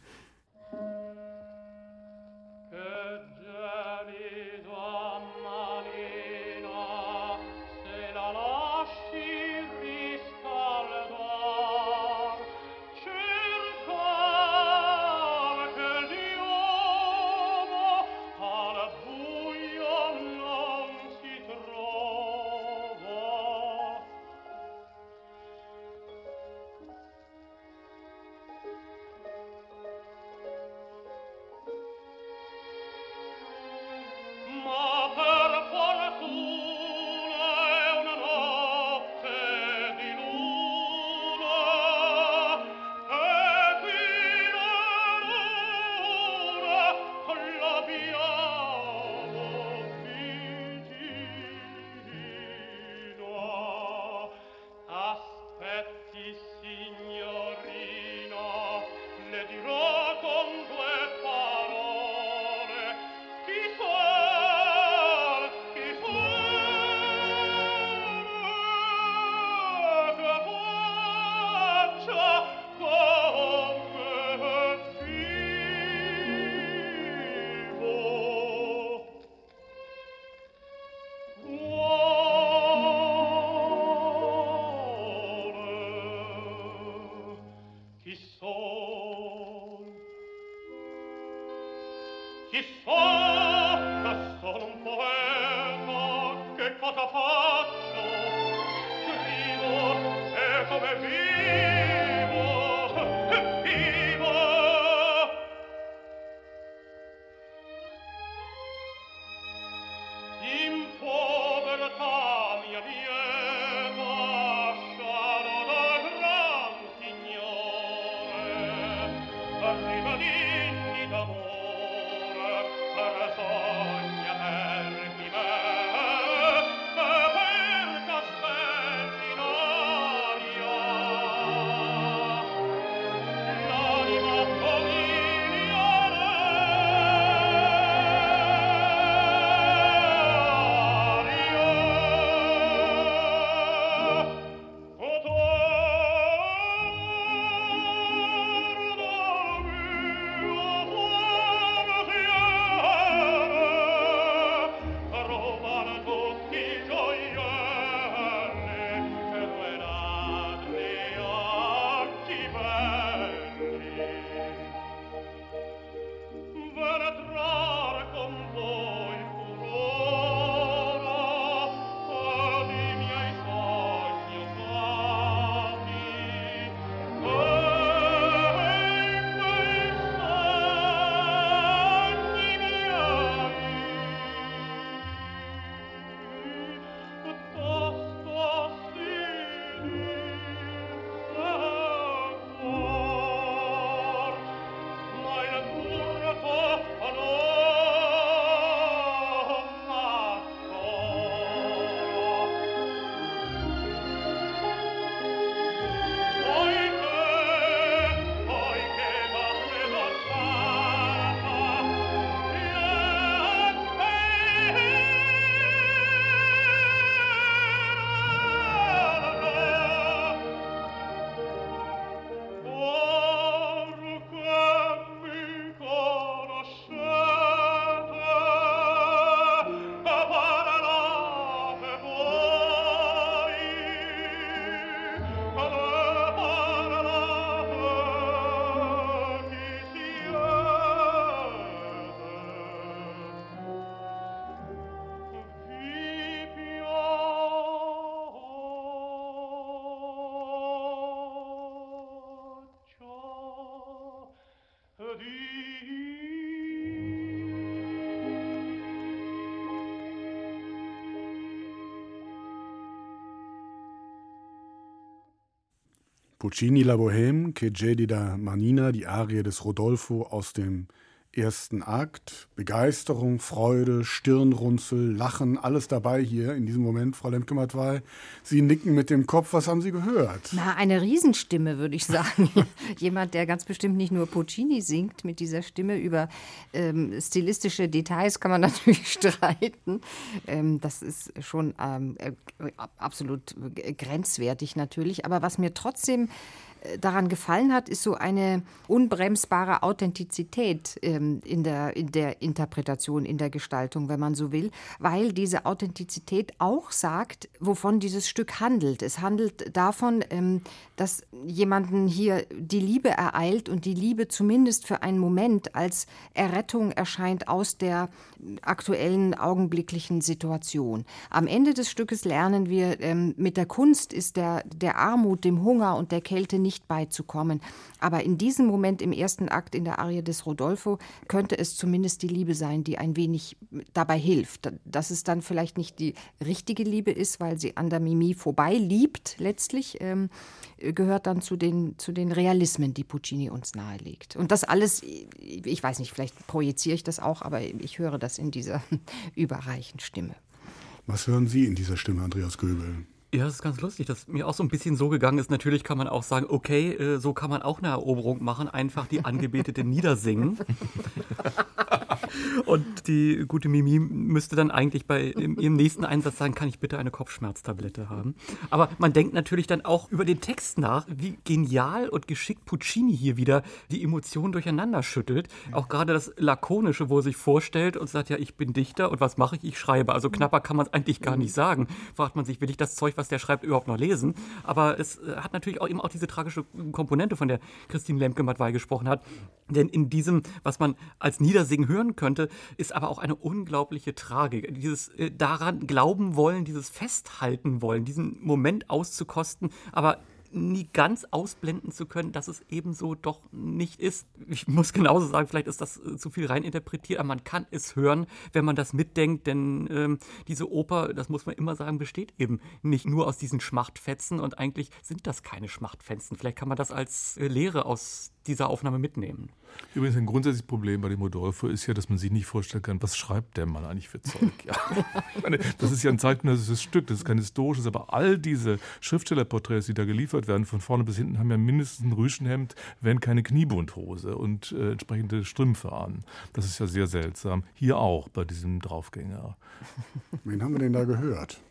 Puccini La Bohème, Che Gedida Manina, die Arie des Rodolfo aus dem ersten Akt. Begeisterung, Freude, Stirnrunzel, Lachen, alles dabei hier in diesem Moment, Frau Lemke-Matwei. Sie nicken mit dem Kopf, was haben Sie gehört? Na, eine Riesenstimme, würde ich sagen. Jemand, der ganz bestimmt nicht nur Puccini singt mit dieser Stimme. Über ähm, stilistische Details kann man natürlich streiten. Ähm, das ist schon ähm, äh, absolut grenzwertig natürlich. Aber was mir trotzdem daran gefallen hat, ist so eine unbremsbare Authentizität ähm, in, der, in der Interpretation, in der Gestaltung, wenn man so will, weil diese Authentizität auch sagt, wovon dieses Stück handelt. Es handelt davon, ähm, dass jemanden hier die Liebe ereilt und die Liebe zumindest für einen Moment als Errettung erscheint aus der aktuellen augenblicklichen Situation. Am Ende des Stückes lernen wir, ähm, mit der Kunst ist der, der Armut, dem Hunger und der Kälte nicht beizukommen. Aber in diesem Moment im ersten Akt in der Arie des Rodolfo könnte es zumindest die Liebe sein, die ein wenig dabei hilft. Dass es dann vielleicht nicht die richtige Liebe ist, weil sie an der Mimi vorbei liebt, letztlich, ähm, gehört dann zu den, zu den Realismen, die Puccini uns nahelegt. Und das alles, ich weiß nicht, vielleicht projiziere ich das auch, aber ich höre das in dieser überreichen Stimme. Was hören Sie in dieser Stimme, Andreas Göbel? Ja, das ist ganz lustig, dass mir auch so ein bisschen so gegangen ist. Natürlich kann man auch sagen, okay, äh, so kann man auch eine Eroberung machen, einfach die Angebetete niedersingen. Und die gute Mimi müsste dann eigentlich bei ihrem nächsten Einsatz sagen, kann ich bitte eine Kopfschmerztablette haben? Aber man denkt natürlich dann auch über den Text nach, wie genial und geschickt Puccini hier wieder die Emotionen durcheinander schüttelt. Auch gerade das Lakonische, wo er sich vorstellt und sagt, ja, ich bin Dichter und was mache ich? Ich schreibe. Also knapper kann man es eigentlich gar nicht sagen. Fragt man sich, will ich das Zeug, was der schreibt, überhaupt noch lesen? Aber es äh, hat natürlich auch eben auch diese tragische Komponente, von der Christine Lemke-Matwei gesprochen hat. Denn in diesem, was man als Niedersingen hören könnte, ist aber auch eine unglaubliche Tragik. Dieses äh, daran glauben wollen, dieses festhalten wollen, diesen Moment auszukosten, aber nie ganz ausblenden zu können, dass es ebenso doch nicht ist. Ich muss genauso sagen, vielleicht ist das äh, zu viel reininterpretiert, aber man kann es hören, wenn man das mitdenkt, denn ähm, diese Oper, das muss man immer sagen, besteht eben nicht nur aus diesen Schmachtfetzen und eigentlich sind das keine Schmachtfetzen. Vielleicht kann man das als äh, Lehre aus dieser Aufnahme mitnehmen. Übrigens ein grundsätzliches Problem bei dem Rodolfo ist ja, dass man sich nicht vorstellen kann, was schreibt der Mann eigentlich für Zeug. Ja. meine, das ist ja ein zeitgenössisches Stück, das ist kein historisches, aber all diese Schriftstellerporträts, die da geliefert werden, von vorne bis hinten, haben ja mindestens ein Rüschenhemd, wenn keine Kniebundhose und äh, entsprechende Strümpfe an. Das ist ja sehr seltsam. Hier auch bei diesem Draufgänger. Wen haben wir denn da gehört?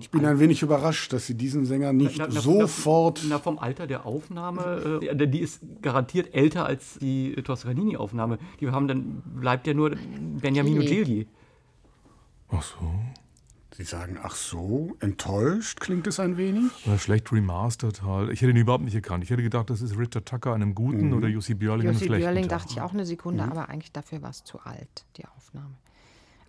Ich bin ein wenig überrascht, dass Sie diesen Sänger nicht Na, na, sofort. Na, vom Alter der Aufnahme, äh, die ist garantiert älter als die Toscanini-Aufnahme. Die haben dann bleibt ja nur Beniamino Gigli. Ach so. Sie sagen, ach so, enttäuscht klingt es ein wenig? Oder schlecht remastered halt. Ich hätte ihn überhaupt nicht erkannt. Ich hätte gedacht, das ist Richard Tucker an einem guten Mhm. oder Jussi Björling einem Jussi schlechten Björling Tag. dachte ich auch eine Sekunde, aber eigentlich dafür war es zu alt, die Aufnahme.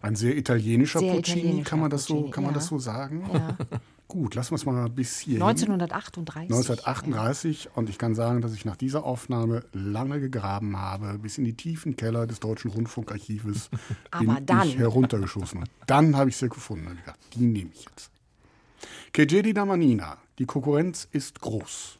Ein sehr italienischer Sehr Puccini, italienischer kann man das so, Puccini, kann man ja. das so sagen? Ja. Gut, lassen wir es mal bis hier. 1938. 1938 und ich kann sagen, dass ich nach dieser Aufnahme lange gegraben habe, bis in die tiefen Keller des Deutschen Rundfunkarchives Aber bin dann. ich heruntergeschossen. Dann habe ich sie gefunden und gedacht, die nehme ich jetzt. Kejedi da Manina, die Konkurrenz ist groß.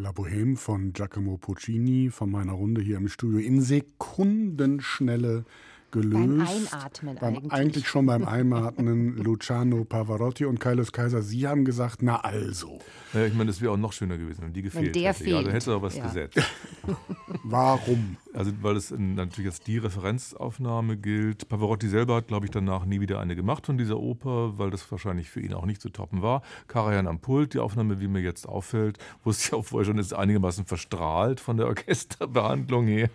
La Bohème von Giacomo Puccini von meiner Runde hier im Studio in Sekundenschnelle gelöst. Beim Einatmen beim, eigentlich. Eigentlich schon beim Einatmen Luciano Pavarotti und Carlos Kaiser. Sie haben gesagt, na also. Ja, ich meine, das wäre auch noch schöner gewesen, wenn die gefehlt der hätte. Ja, da fehlt. hätte er was Ja. gesetzt. Warum? Also, weil es in- natürlich als die Referenzaufnahme gilt. Pavarotti selber hat, glaube ich, danach nie wieder eine gemacht von dieser Oper, weil das wahrscheinlich für ihn auch nicht zu toppen war. Karajan am Pult, die Aufnahme, wie mir jetzt auffällt, wusste ich auch vorher schon, ist einigermaßen verstrahlt von der Orchesterbehandlung her.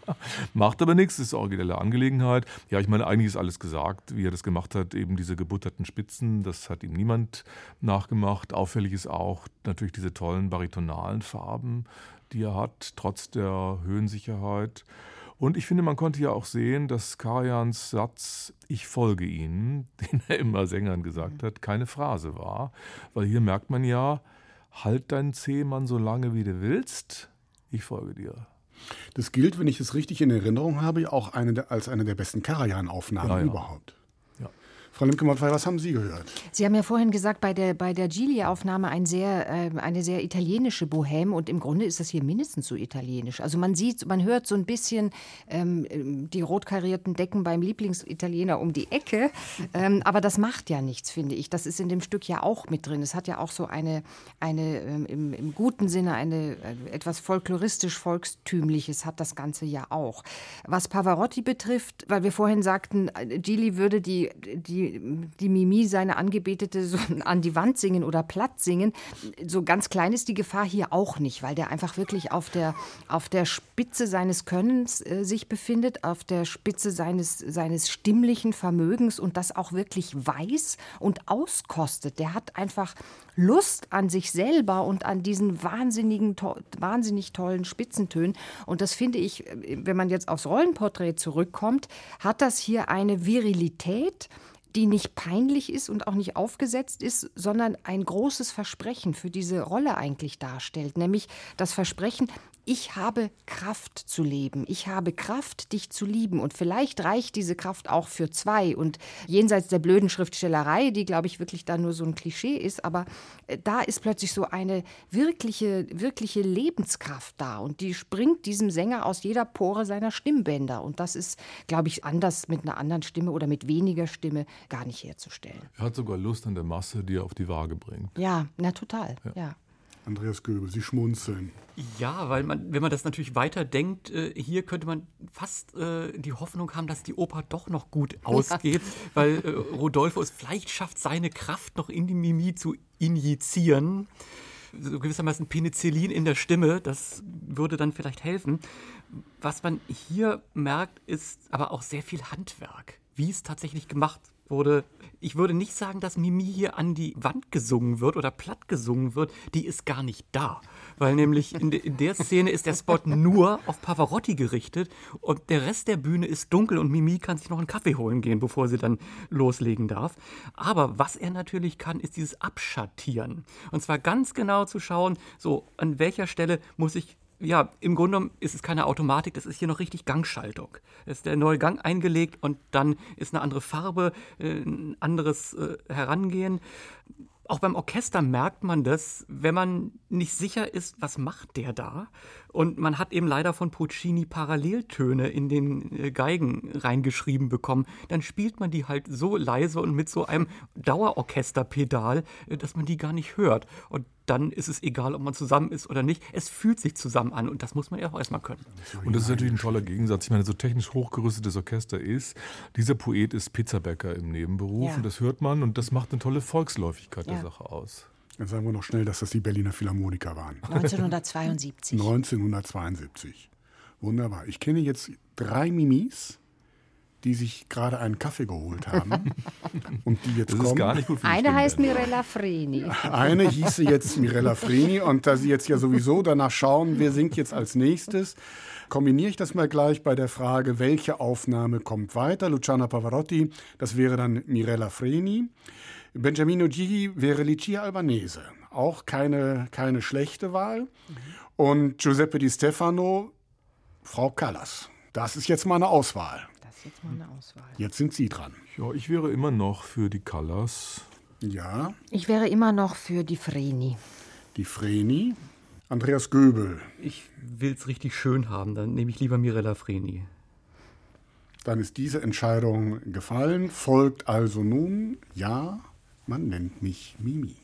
Macht aber nichts, ist originelle Angelegenheit. Ja, ich meine, eigentlich ist alles gesagt, wie er das gemacht hat, eben diese gebutterten Spitzen, das hat ihm niemand nachgemacht. Auffällig ist auch natürlich diese tollen baritonalen Farben, die er hat, trotz der Höhensicherheit. Und ich finde, man konnte ja auch sehen, dass Karajans Satz Ich folge Ihnen, den er immer Sängern gesagt hat, keine Phrase war. Weil hier merkt man ja, halt deinen Zehmann so lange, wie du willst, ich folge dir. Das gilt, wenn ich es richtig in Erinnerung habe, auch eine der, als eine der besten Karajan-Aufnahmen Ja, ja. überhaupt. Frau Limke-Mattei, was haben Sie gehört? Sie haben ja vorhin gesagt, bei der, bei der Gigli-Aufnahme ein sehr, äh, eine sehr italienische Bohème und im Grunde ist das hier mindestens so italienisch. Also man sieht, man hört so ein bisschen ähm, ähm, die rot karierten Decken beim Lieblingsitaliener um die Ecke, ähm, aber das macht ja nichts, finde ich. Das ist in dem Stück ja auch mit drin. Es hat ja auch so eine, eine ähm, im, im guten Sinne, eine äh, etwas folkloristisch-volkstümliches hat das Ganze ja auch. Was Pavarotti betrifft, weil wir vorhin sagten, äh, Gigli würde die, die die, Mimi seine Angebetete so an die Wand singen oder platt singen. So ganz klein ist die Gefahr hier auch nicht, weil der einfach wirklich auf der, auf der Spitze seines Könnens äh, sich befindet, auf der Spitze seines, seines stimmlichen Vermögens und das auch wirklich weiß und auskostet. Der hat einfach Lust an sich selber und an diesen wahnsinnigen, to wahnsinnig tollen Spitzentönen. Und das finde ich, wenn man jetzt aufs Rollenporträt zurückkommt, hat das hier eine Virilität, die nicht peinlich ist und auch nicht aufgesetzt ist, sondern ein großes Versprechen für diese Rolle eigentlich darstellt, nämlich das Versprechen, ich habe Kraft zu leben, ich habe Kraft, dich zu lieben. Und vielleicht reicht diese Kraft auch für zwei. Und jenseits der blöden Schriftstellerei, die, glaube ich, wirklich da nur so ein Klischee ist, aber äh, da ist plötzlich so eine wirkliche, wirkliche Lebenskraft da. Und die springt diesem Sänger aus jeder Pore seiner Stimmbänder. Und das ist, glaube ich, anders mit einer anderen Stimme oder mit weniger Stimme gar nicht herzustellen. Er hat sogar Lust an der Masse, die er auf die Waage bringt. Ja, na total. ja. ja. Andreas Göbel, Sie schmunzeln. Ja, weil man, wenn man das natürlich weiterdenkt, äh, hier könnte man fast äh, die Hoffnung haben, dass die Oper doch noch gut ausgeht, weil äh, Rodolfo es vielleicht schafft, seine Kraft noch in die Mimi zu injizieren. So gewissermaßen Penicillin in der Stimme, das würde dann vielleicht helfen. Was man hier merkt, ist aber auch sehr viel Handwerk, wie es tatsächlich gemacht wurde. Ich würde nicht sagen, dass Mimi hier an die Wand gesungen wird oder platt gesungen wird. Die ist gar nicht da. Weil nämlich in, de, in der Szene ist der Spot nur auf Pavarotti gerichtet und der Rest der Bühne ist dunkel und Mimi kann sich noch einen Kaffee holen gehen, bevor sie dann loslegen darf. Aber was er natürlich kann, ist dieses Abschattieren. Und zwar ganz genau zu schauen, so an welcher Stelle muss ich ja, im Grunde ist es keine Automatik, das ist hier noch richtig Gangschaltung. Es ist der neue Gang eingelegt und dann ist eine andere Farbe, äh, ein anderes äh, Herangehen. Auch beim Orchester merkt man das, wenn man nicht sicher ist, was macht der da. Und man hat eben leider von Puccini Paralleltöne in den äh, Geigen reingeschrieben bekommen. Dann spielt man die halt so leise und mit so einem Dauerorchesterpedal, dass man die gar nicht hört. Und dann ist es egal, ob man zusammen ist oder nicht. Es fühlt sich zusammen an und das muss man ja auch erstmal können. Und das ist natürlich ein toller Gegensatz. Ich meine, so technisch hochgerüstetes Orchester ist, dieser Poet ist Pizzabäcker im Nebenberuf Ja. und das hört man und das macht eine tolle Volksläufigkeit Ja. der Sache aus. Dann sagen wir noch schnell, dass das die Berliner Philharmoniker waren. 1972. 1972. Wunderbar. Ich kenne jetzt drei Mimis, die sich gerade einen Kaffee geholt haben und die jetzt Das kommen. ist gar nicht gut für Eine heißt. Mirella Freni. Eine hieße jetzt Mirella Freni und da Sie jetzt ja sowieso danach schauen, wer singt jetzt als nächstes, kombiniere ich das mal gleich bei der Frage, welche Aufnahme kommt weiter. Luciana Pavarotti, das wäre dann Mirella Freni. Benjamino Gigi wäre Lucia Albanese. Auch keine, keine schlechte Wahl. Und Giuseppe Di Stefano, Frau Callas. Das ist jetzt mal eine Auswahl. Jetzt mal eine Auswahl. Jetzt sind Sie dran. Ja, ich wäre immer noch für die Callas. Ja, Ich wäre immer noch für die Freni. die Vreni. Andreas Göbel. Ich will es richtig schön haben, dann nehme ich lieber Mirella Freni. Dann ist diese Entscheidung gefallen. Folgt also nun, ja, man nennt mich Mimi.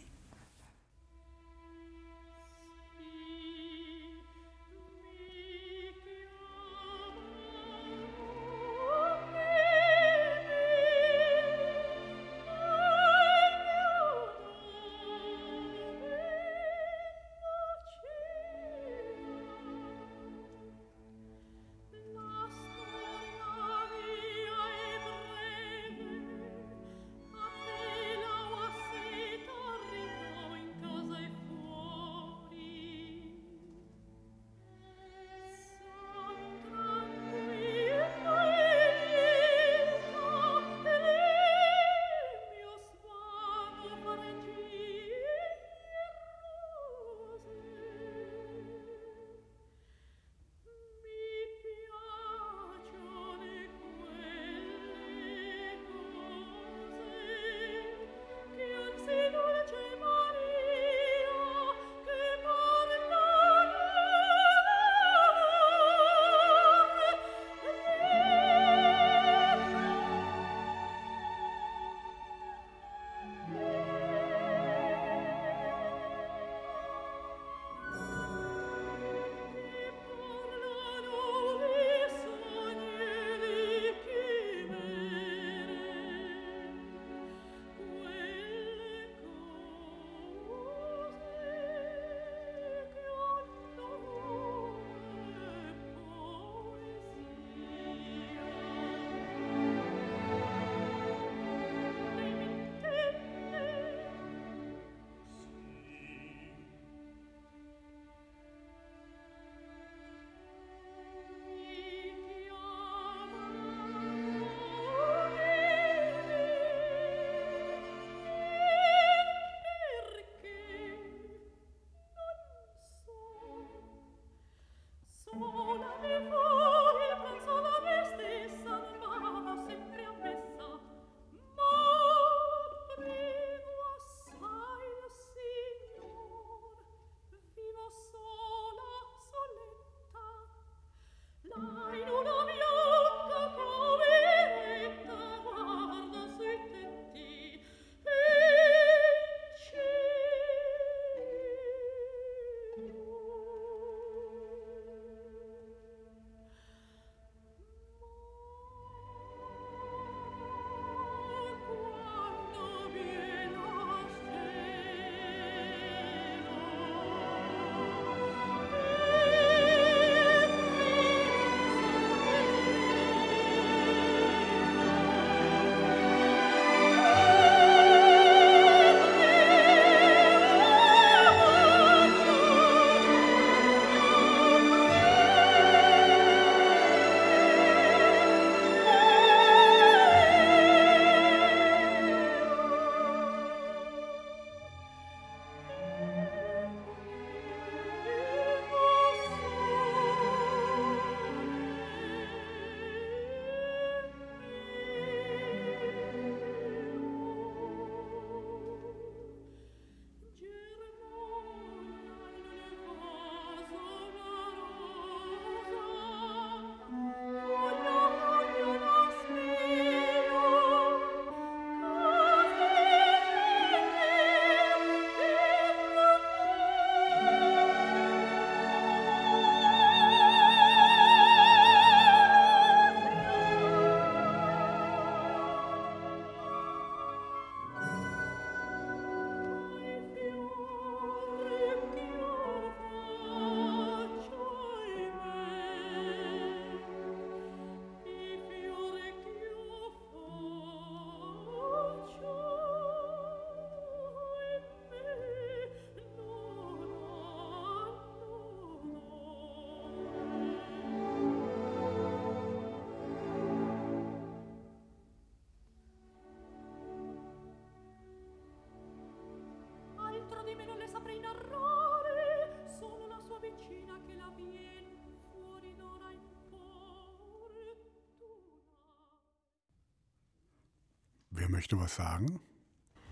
Wer möchte was sagen?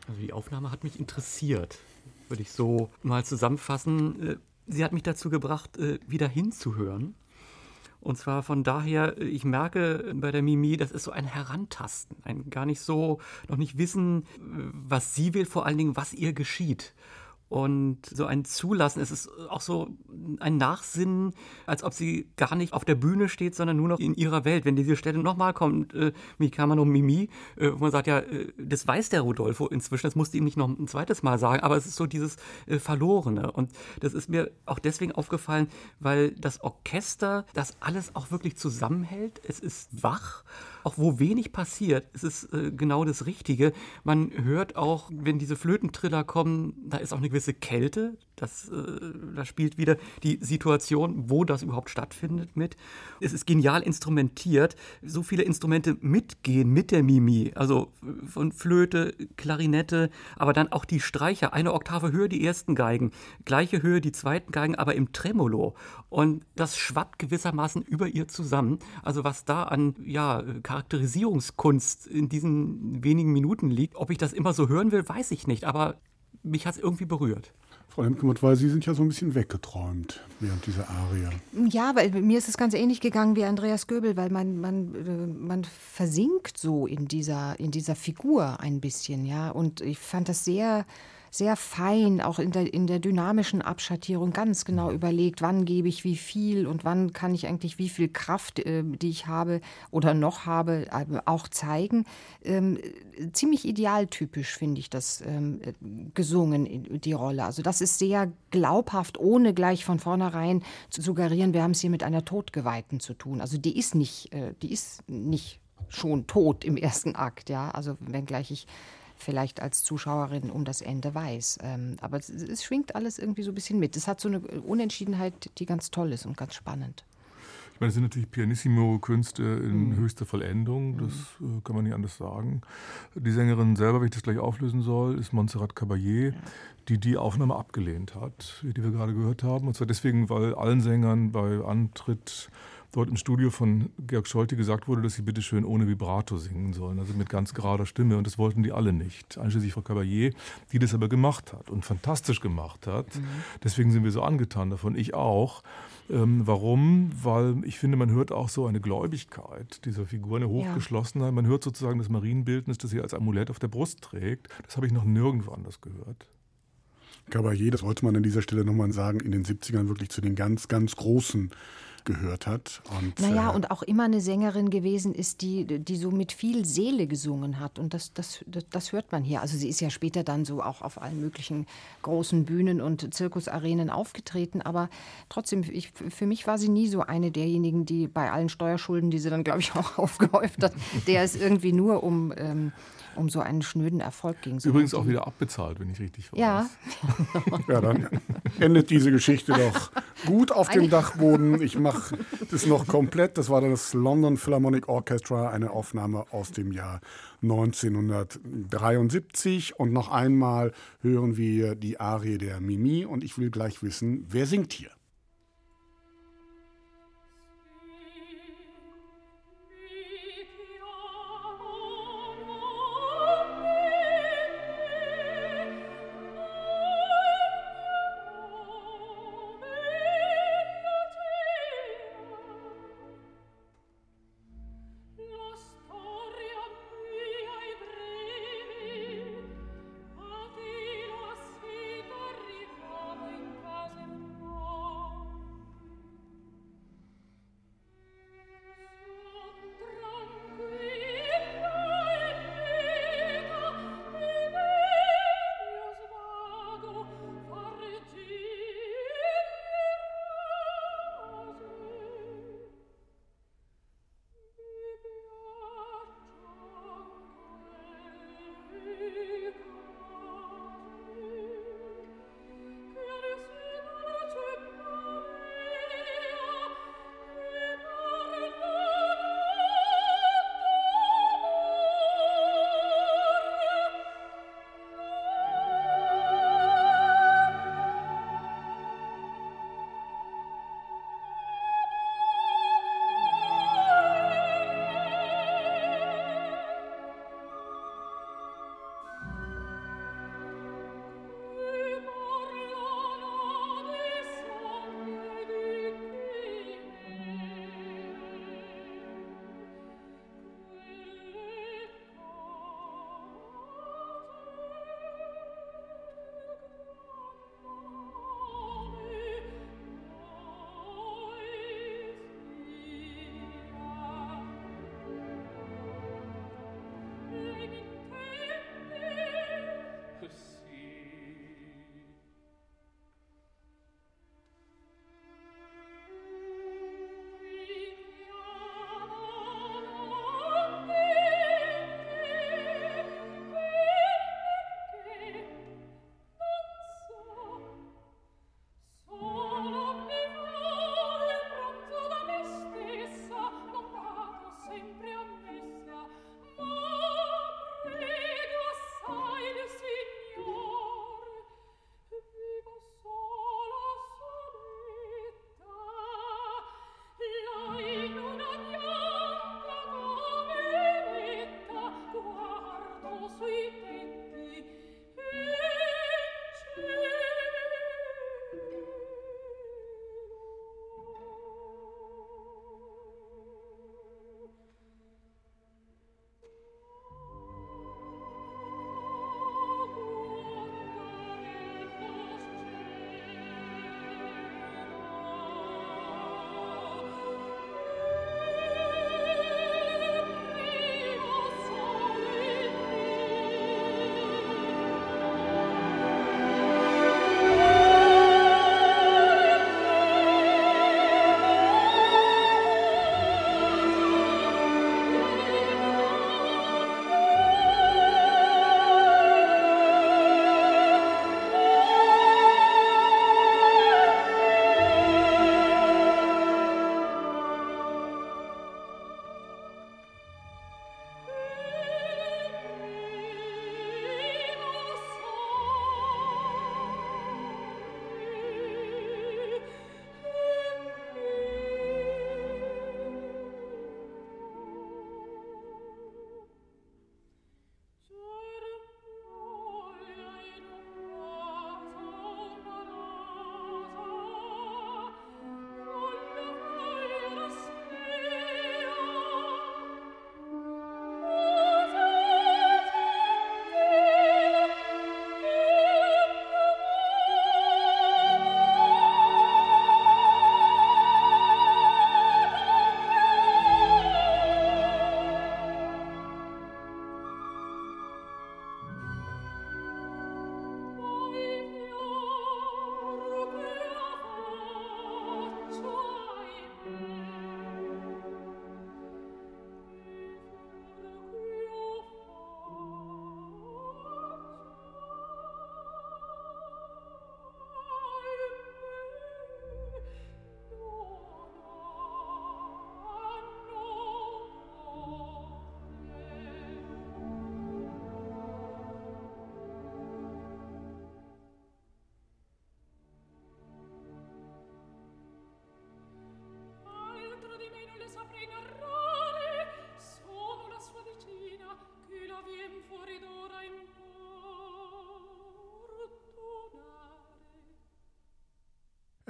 Also die Aufnahme hat mich interessiert, würde ich so mal zusammenfassen. Äh, sie hat mich dazu gebracht, äh, wieder hinzuhören. Und zwar von daher, äh, ich merke bei der Mimi, das ist so ein Herantasten, ein gar nicht so, noch nicht wissen, was sie will, vor allen Dingen, was ihr geschieht und so ein Zulassen. Es ist auch so ein Nachsinnen, als ob sie gar nicht auf der Bühne steht, sondern nur noch in ihrer Welt. Wenn diese Stelle nochmal kommt, äh, Mikama Mimi, äh, wo man sagt, ja, äh, das weiß der Rodolfo inzwischen, das musste ihm nicht noch ein zweites Mal sagen, aber es ist so dieses äh, Verlorene. Und das ist mir auch deswegen aufgefallen, weil das Orchester das alles auch wirklich zusammenhält. Es ist wach auch wo wenig passiert, ist es äh, genau das Richtige. Man hört auch, wenn diese Flötentriller kommen, da ist auch eine gewisse Kälte. Das, äh, da spielt wieder die Situation, wo das überhaupt stattfindet, mit. Es ist genial instrumentiert. So viele Instrumente mitgehen mit der Mimi. Also äh, von Flöte, Klarinette, aber dann auch die Streicher. Eine Oktave höher die ersten Geigen, gleiche Höhe die zweiten Geigen, aber im Tremolo. Und das schwappt gewissermaßen über ihr zusammen. Also was da an ja, Charakterisierungskunst in diesen wenigen Minuten liegt. Ob ich das immer so hören will, weiß ich nicht. Aber mich hat es irgendwie berührt. Frau Lemkemuth, weil Sie sind ja so ein bisschen weggeträumt während dieser Arie. Ja, weil mir ist es ganz ähnlich gegangen wie Andreas Göbel, weil man, man, äh, man versinkt so in dieser, in dieser Figur ein bisschen, ja. Und ich fand das sehr sehr fein, auch in der, in der dynamischen Abschattierung ganz genau überlegt, wann gebe ich wie viel und wann kann ich eigentlich wie viel Kraft, äh, die ich habe oder noch habe, äh, auch zeigen. Ähm, ziemlich idealtypisch finde ich das ähm, gesungen, die Rolle. Also das ist sehr glaubhaft, ohne gleich von vornherein zu suggerieren, wir haben es hier mit einer Todgeweihten zu tun. Also die ist nicht, äh, die ist nicht schon tot im ersten Akt, ja. Also wenngleich ich vielleicht als Zuschauerin um das Ende weiß. Ähm, aber es, es, schwingt alles irgendwie so ein bisschen mit. Es hat so eine Unentschiedenheit, die ganz toll ist und ganz spannend. Ich meine, es sind natürlich Pianissimo-Künste in mhm. höchster Vollendung, das mhm. äh, kann man nicht anders sagen. Die Sängerin selber, wenn ich das gleich auflösen soll, ist Montserrat Caballé, ja. die die Aufnahme abgelehnt hat, die wir gerade gehört haben. Und zwar deswegen, weil allen Sängern bei Antritt dort im Studio von Georg Scholte gesagt wurde, dass sie bitte schön ohne Vibrato singen sollen, also mit ganz gerader Stimme. Und das wollten die alle nicht, einschließlich Frau Caballé, die das aber gemacht hat und fantastisch gemacht hat. Mhm. Deswegen sind wir so angetan davon, ich auch. Ähm, warum? Weil ich finde, man hört auch so eine Gläubigkeit dieser Figur, eine Hochgeschlossenheit. Man hört sozusagen das Marienbildnis, das sie als Amulett auf der Brust trägt. Das habe ich noch nirgendwo anders gehört. Caballé, das wollte man an dieser Stelle nochmal sagen, in den 70ern wirklich zu den ganz, ganz großen gehört hat. Und, naja, äh, und auch immer eine Sängerin gewesen ist, die, die so mit viel Seele gesungen hat. Und das, das, das, das hört man hier. Also sie ist ja später dann so auch auf allen möglichen großen Bühnen und Zirkusarenen aufgetreten. Aber trotzdem, ich, für mich war sie nie so eine derjenigen, die bei allen Steuerschulden, die sie dann, glaube ich, auch aufgehäuft hat, der es irgendwie nur um... Ähm, um so einen schnöden Erfolg ging. Übrigens auch wieder abbezahlt, wenn ich richtig weiß. Ja. ja, dann endet diese Geschichte doch gut auf dem Dachboden. Ich mache das noch komplett. Das war das London Philharmonic Orchestra, eine Aufnahme aus dem Jahr 1973. Und noch einmal hören wir die Arie der Mimi. Und ich will gleich wissen, wer singt hier?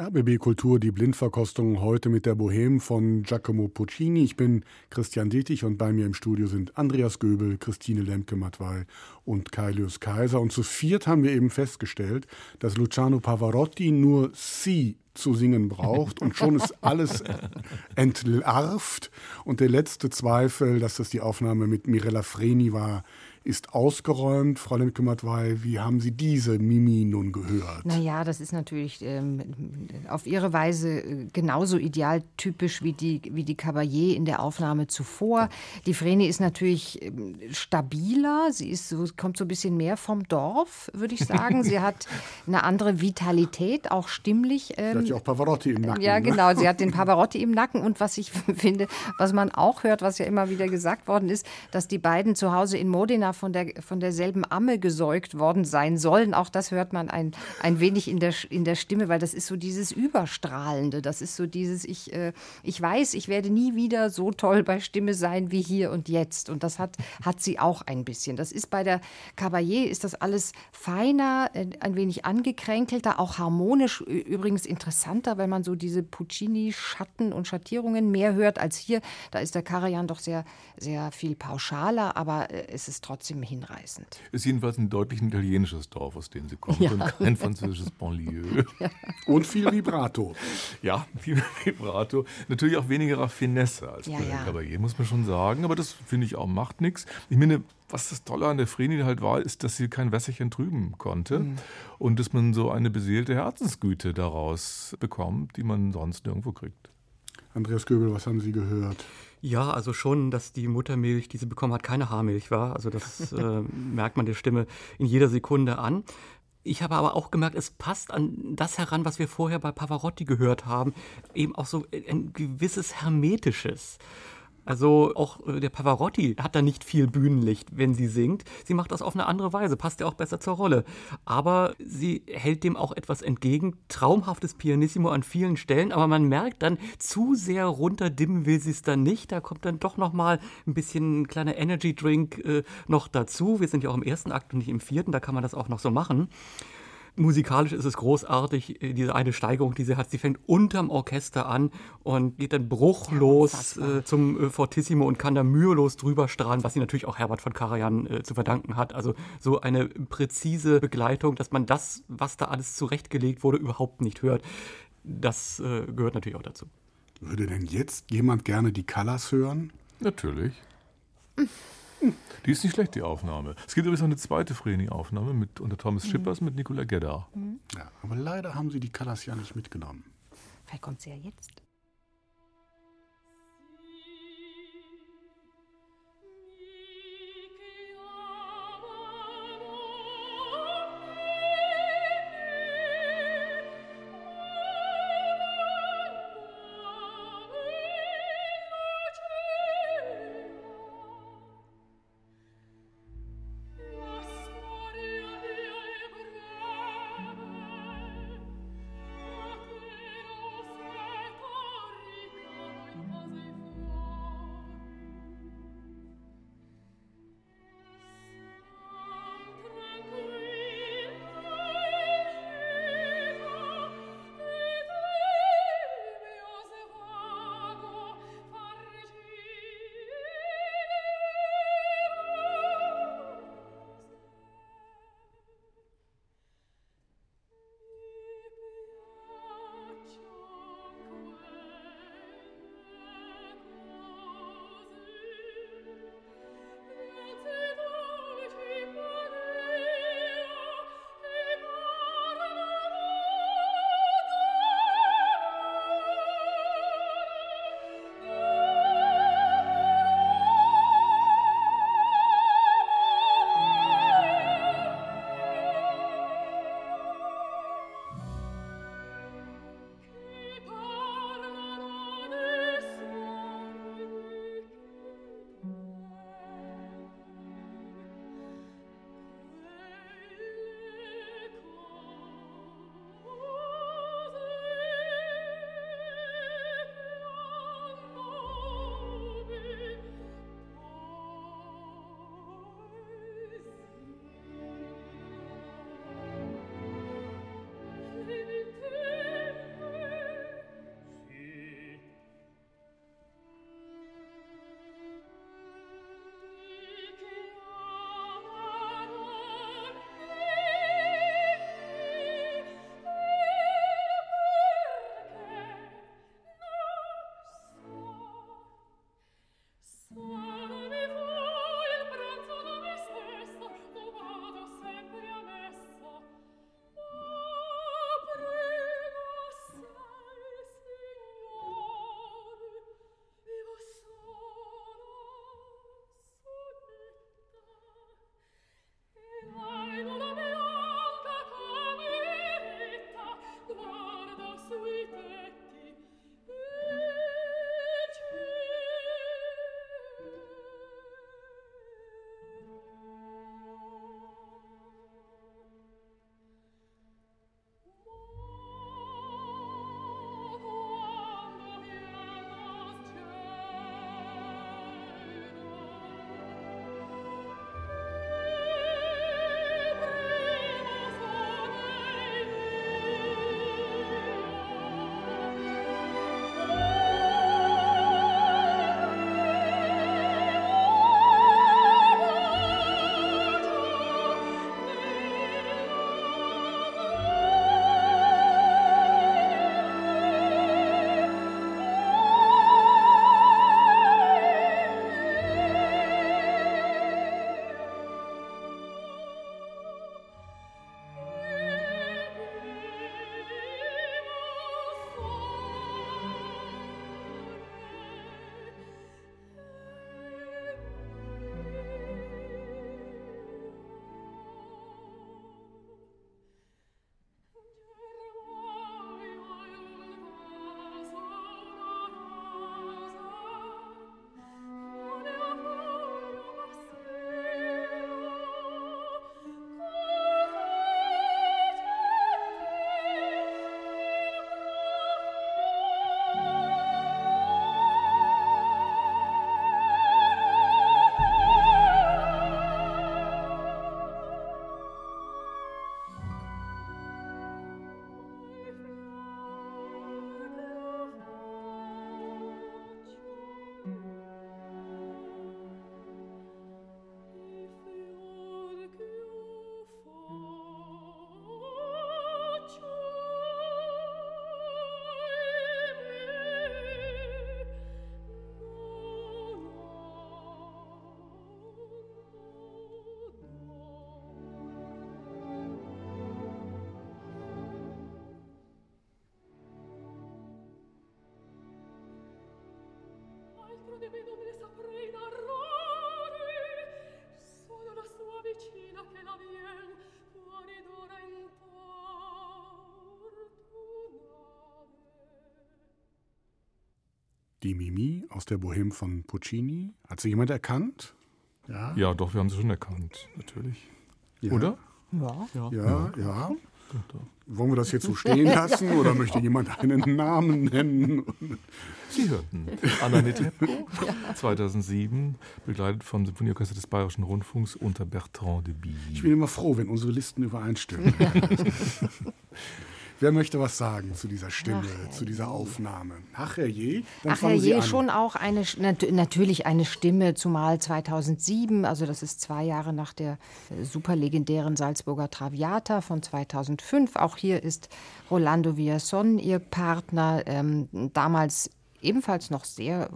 RBB Kultur, die Blindverkostung heute mit der Bohème von Giacomo Puccini. Ich bin Christian Dietrich und bei mir im Studio sind Andreas Göbel, Christine Lemke-Matwei und Kailius Kaiser. Und zu viert haben wir eben festgestellt, dass Luciano Pavarotti nur Sie zu singen braucht und schon ist alles entlarvt. Und der letzte Zweifel, dass das die Aufnahme mit Mirella Freni war, ist ausgeräumt. Frau Lemke-Matwei, wie haben Sie diese Mimi nun gehört? Naja, das ist natürlich ähm, auf ihre Weise äh, genauso idealtypisch wie die, wie die Caballé in der Aufnahme zuvor. Die Vreni ist natürlich ähm, stabiler, sie ist so, kommt so ein bisschen mehr vom Dorf, würde ich sagen. Sie hat eine andere Vitalität, auch stimmlich. Ähm, sie auch Pavarotti im Nacken. Ja, ne? genau, sie hat den Pavarotti im Nacken und was ich finde, was man auch hört, was ja immer wieder gesagt worden ist, dass die beiden zu Hause in Modena von, der, von derselben Amme gesäugt worden sein sollen. Auch das hört man ein, ein wenig in der, in der Stimme, weil das ist so dieses Überstrahlende. Das ist so dieses, ich, äh, ich weiß, ich werde nie wieder so toll bei Stimme sein wie hier und jetzt. Und das hat, hat sie auch ein bisschen. Das ist bei der Caballé ist das alles feiner, äh, ein wenig angekränkelter, auch harmonisch, übrigens interessanter, weil man so diese Puccini-Schatten und Schattierungen mehr hört als hier. Da ist der Karajan doch sehr, sehr viel pauschaler, aber äh, es ist trotzdem hinreißend. Ist jedenfalls ein deutlich italienisches Dorf, aus dem sie kommt ja. und kein französisches Banlieue. Ja. Und viel Vibrato. Ja, viel Vibrato. Natürlich auch weniger Raffinesse als ja, bei ja. Caballé, muss man schon sagen. Aber das finde ich auch macht nichts. Ich meine, was das Tolle an der Vreni halt war, ist, dass sie kein Wässerchen trüben konnte mhm. und dass man so eine beseelte Herzensgüte daraus bekommt, die man sonst nirgendwo kriegt. Andreas Göbel, was haben Sie gehört? Ja, also schon, dass die Muttermilch, die sie bekommen hat, keine Haarmilch war. Also das äh, merkt man der Stimme in jeder Sekunde an. Ich habe aber auch gemerkt, es passt an das heran, was wir vorher bei Pavarotti gehört haben, eben auch so ein gewisses Hermetisches. Also auch äh, der Pavarotti hat da nicht viel Bühnenlicht, wenn sie singt. Sie macht das auf eine andere Weise, passt ja auch besser zur Rolle. Aber sie hält dem auch etwas entgegen. Traumhaftes Pianissimo an vielen Stellen, aber man merkt dann, zu sehr runterdimmen will sie es dann nicht. Da kommt dann doch noch mal ein bisschen ein kleiner Energy Drink äh, noch dazu. Wir sind ja auch im ersten Akt und nicht im vierten, da kann man das auch noch so machen. Musikalisch ist es großartig, äh, diese eine Steigerung, die sie hat. Sie fängt unterm Orchester an und geht dann bruchlos ja, äh, zum äh, Fortissimo und kann da mühelos drüber strahlen, was sie natürlich auch Herbert von Karajan äh, zu verdanken hat. Also so eine präzise Begleitung, dass man das, was da alles zurechtgelegt wurde, überhaupt nicht hört. Das gehört natürlich auch dazu. Würde denn jetzt jemand gerne die Colors hören? Natürlich. Die ist nicht schlecht, die Aufnahme. Es gibt übrigens noch eine zweite Vreni-Aufnahme mit, unter Thomas mhm. Schippers mit Nicola Gedda. Mhm. Ja, aber leider haben sie die Callas ja nicht mitgenommen. Vielleicht kommt sie ja jetzt. Die Mimi aus der Bohème von Puccini. Hat sie jemand erkannt? Ja. Ja, doch, wir haben sie schon erkannt, natürlich. Ja. Oder? Ja. Ja, ja. Wollen wir das jetzt so stehen lassen oder möchte jemand einen Namen nennen? Sie hörten Anna Netrebko, 2007, begleitet vom Symphonieorchester des Bayerischen Rundfunks unter Bertrand de Bille. Ich bin immer froh, wenn unsere Listen übereinstimmen. Wer möchte was sagen zu dieser Stimme, zu dieser Aufnahme? Ach, herrje. Dann Ach fangen Sie herrje, an. schon auch eine, nat natürlich eine Stimme, zumal 2007, also das ist zwei Jahre nach der äh, superlegendären Salzburger Traviata von 2005. Auch hier ist Rolando Villason ihr Partner, ähm, damals ebenfalls noch sehr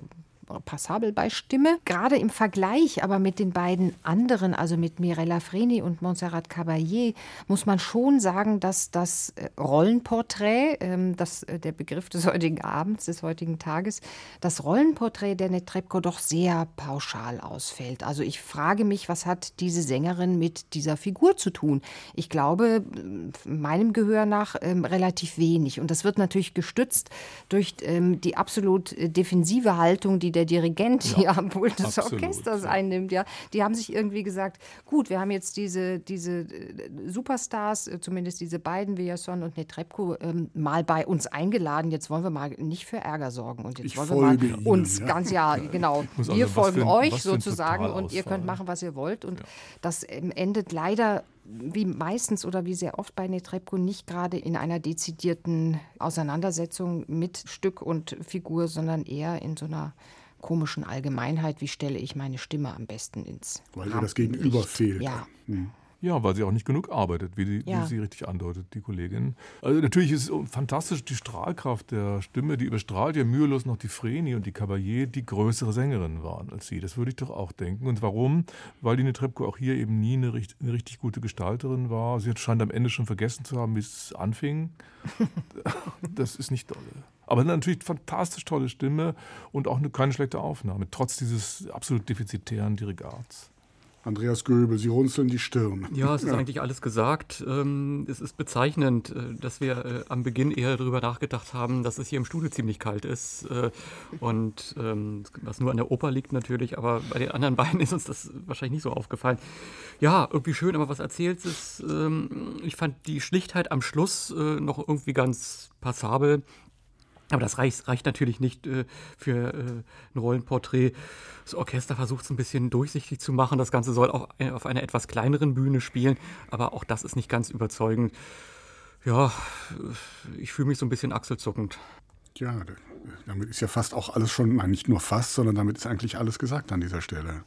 passabel bei Stimme. Gerade im Vergleich aber mit den beiden anderen, also mit Mirella Freni und Montserrat Caballé, muss man schon sagen, dass das äh, Rollenporträt, ähm, das, äh, der Begriff des heutigen Abends, des heutigen Tages, das Rollenporträt der Netrebko doch sehr pauschal ausfällt. Also ich frage mich, was hat diese Sängerin mit dieser Figur zu tun? Ich glaube, äh, meinem Gehör nach ähm, relativ wenig. Und das wird natürlich gestützt durch ähm, die absolut äh, defensive Haltung, die der Dirigent hier am Pult des absolut, Orchesters ja. einnimmt. Ja. Die haben sich irgendwie gesagt, gut, wir haben jetzt diese, diese äh, Superstars, äh, zumindest diese beiden, Villason und Netrebko, ähm, mal bei uns eingeladen. Jetzt wollen wir mal nicht für Ärger sorgen. Und jetzt Ich wollen wir mal Ihnen, uns ja. ganz, ja, genau, Muss wir also folgen für euch sozusagen und ihr könnt machen, was ihr wollt. Und das ähm, endet leider wie meistens oder wie sehr oft bei Netrebko nicht gerade in einer dezidierten Auseinandersetzung mit Stück und Figur, sondern eher in so einer komischen Allgemeinheit, wie stelle ich meine Stimme am besten ins Weil ihr das Gegenüber fehlt. Ja. Ja, weil sie auch nicht genug arbeitet, wie, die, Ja. wie sie richtig andeutet, die Kollegin. Also natürlich ist es fantastisch die Strahlkraft der Stimme, die überstrahlt ja mühelos noch die Vreni und die Caballé, die größere Sängerinnen waren als sie. Das würde ich doch auch denken. Und warum? Weil die Netrebko auch hier eben nie eine, richt- eine richtig gute Gestalterin war. Sie scheint am Ende schon vergessen zu haben, wie es anfing. das ist nicht dolle. Aber natürlich fantastisch tolle Stimme und auch eine, keine schlechte Aufnahme, trotz dieses absolut defizitären Dirigats. Andreas Göbel, Sie runzeln die Stirn. Ja, es ist eigentlich alles gesagt. Ähm, es ist bezeichnend, äh, dass wir äh, am Beginn eher darüber nachgedacht haben, dass es hier im Studio ziemlich kalt ist. Äh, und ähm, was nur an der Oper liegt natürlich, aber bei den anderen beiden ist uns das wahrscheinlich nicht so aufgefallen. Ja, irgendwie schön, aber was erzählt ist, ähm, ich fand die Schlichtheit am Schluss noch irgendwie ganz passabel. Aber das reicht, reicht natürlich nicht äh, für äh, ein Rollenporträt. Das Orchester versucht es ein bisschen durchsichtig zu machen. Das Ganze soll auch auf einer etwas kleineren Bühne spielen, aber auch das ist nicht ganz überzeugend. Ja, ich fühle mich so ein bisschen achselzuckend. Ja, damit ist ja fast auch alles schon, nein, nicht nur fast, sondern damit ist eigentlich alles gesagt an dieser Stelle.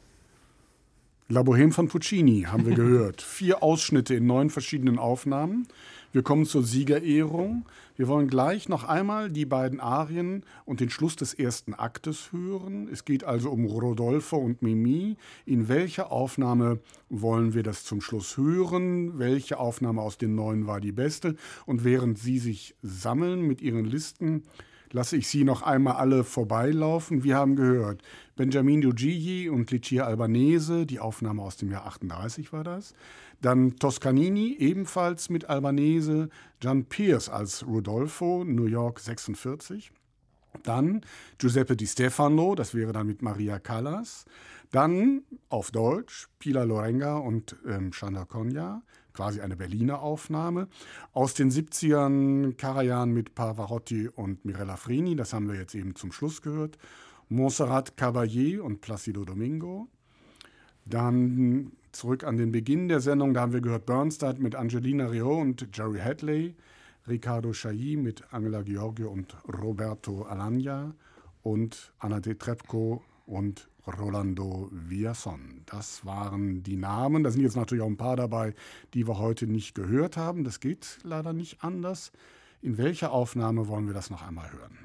La Bohème von Puccini haben wir gehört. Vier Ausschnitte in neun verschiedenen Aufnahmen. Wir kommen zur Siegerehrung. Wir wollen gleich noch einmal die beiden Arien und den Schluss des ersten Aktes hören. Es geht also um Rodolfo und Mimi. In welcher Aufnahme wollen wir das zum Schluss hören? Welche Aufnahme aus den neun war die beste? Und während Sie sich sammeln mit Ihren Listen, lasse ich Sie noch einmal alle vorbeilaufen. Wir haben gehört, Benjamin Gigi und Lucia Albanese, die Aufnahme aus dem Jahr 38 war das. Dann Toscanini, ebenfalls mit Albanese. John Pierce als Rodolfo, New York 46. Dann Giuseppe Di Stefano, das wäre dann mit Maria Callas. Dann auf Deutsch Pila Lorenga und ähm, Shanda Konya, quasi eine Berliner Aufnahme. Aus den 70ern Karajan mit Pavarotti und Mirella Freni, das haben wir jetzt eben zum Schluss gehört. Montserrat Caballé und Placido Domingo. Dann zurück an den Beginn der Sendung, da haben wir gehört Bernstein mit Angelina Rio und Jerry Hadley, Ricardo Chailly mit Angela Giorgio und Roberto Alagna und Anna de Trepko und Rolando Villason. Das waren die Namen. Da sind jetzt natürlich auch ein paar dabei, die wir heute nicht gehört haben. Das geht leider nicht anders. In welcher Aufnahme wollen wir das noch einmal hören?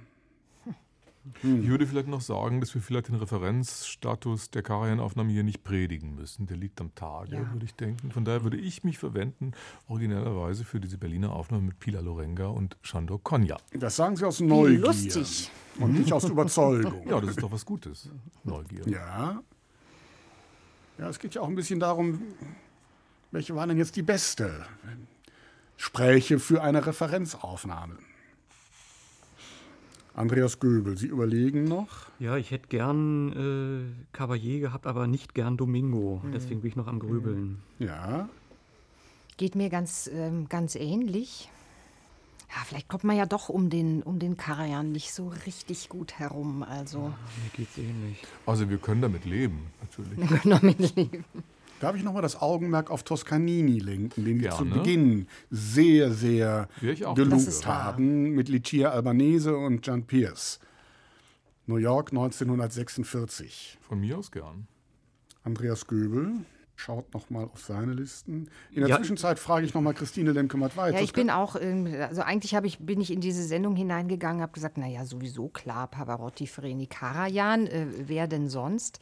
Ich würde vielleicht noch sagen, dass wir vielleicht den Referenzstatus der Karajan-Aufnahme hier nicht predigen müssen. Der liegt am Tage, Ja. würde ich denken. Von daher würde ich mich verwenden, originellerweise für diese Berliner Aufnahme mit Pila Lorenga und Shandor Konya. Das sagen Sie aus Neugier. lustig. Und nicht aus Überzeugung. Ja, das ist doch was Gutes. Neugier. Ja. Ja, es geht ja auch ein bisschen darum, welche war denn jetzt die beste? Spräche für eine Referenzaufnahme. Andreas Göbel, Sie überlegen noch? Ja, ich hätte gern äh, Caballé gehabt, aber nicht gern Domingo. Deswegen bin ich noch am Grübeln. Ja. Geht mir ganz, ähm, ganz ähnlich. Ja, vielleicht kommt man ja doch um den, um den Karajan nicht so richtig gut herum. Also, Mir geht's ähnlich. Also wir können damit leben, natürlich. wir können damit leben. Darf ich nochmal das Augenmerk auf Toscanini lenken, den Sie zu Gerne. Beginn sehr, sehr gelobt haben mit Lucia Albanese und John Pierce. New York 1946. Von mir aus gern. Andreas Göbel schaut nochmal auf seine Listen. In der Ja. Zwischenzeit frage ich nochmal Christine Lemke-Matt-Weitz. Ja, ich bin auch, also eigentlich habe ich, bin ich in diese Sendung hineingegangen, habe gesagt, naja, sowieso klar, Pavarotti, Freni, Karajan, äh, wer denn sonst?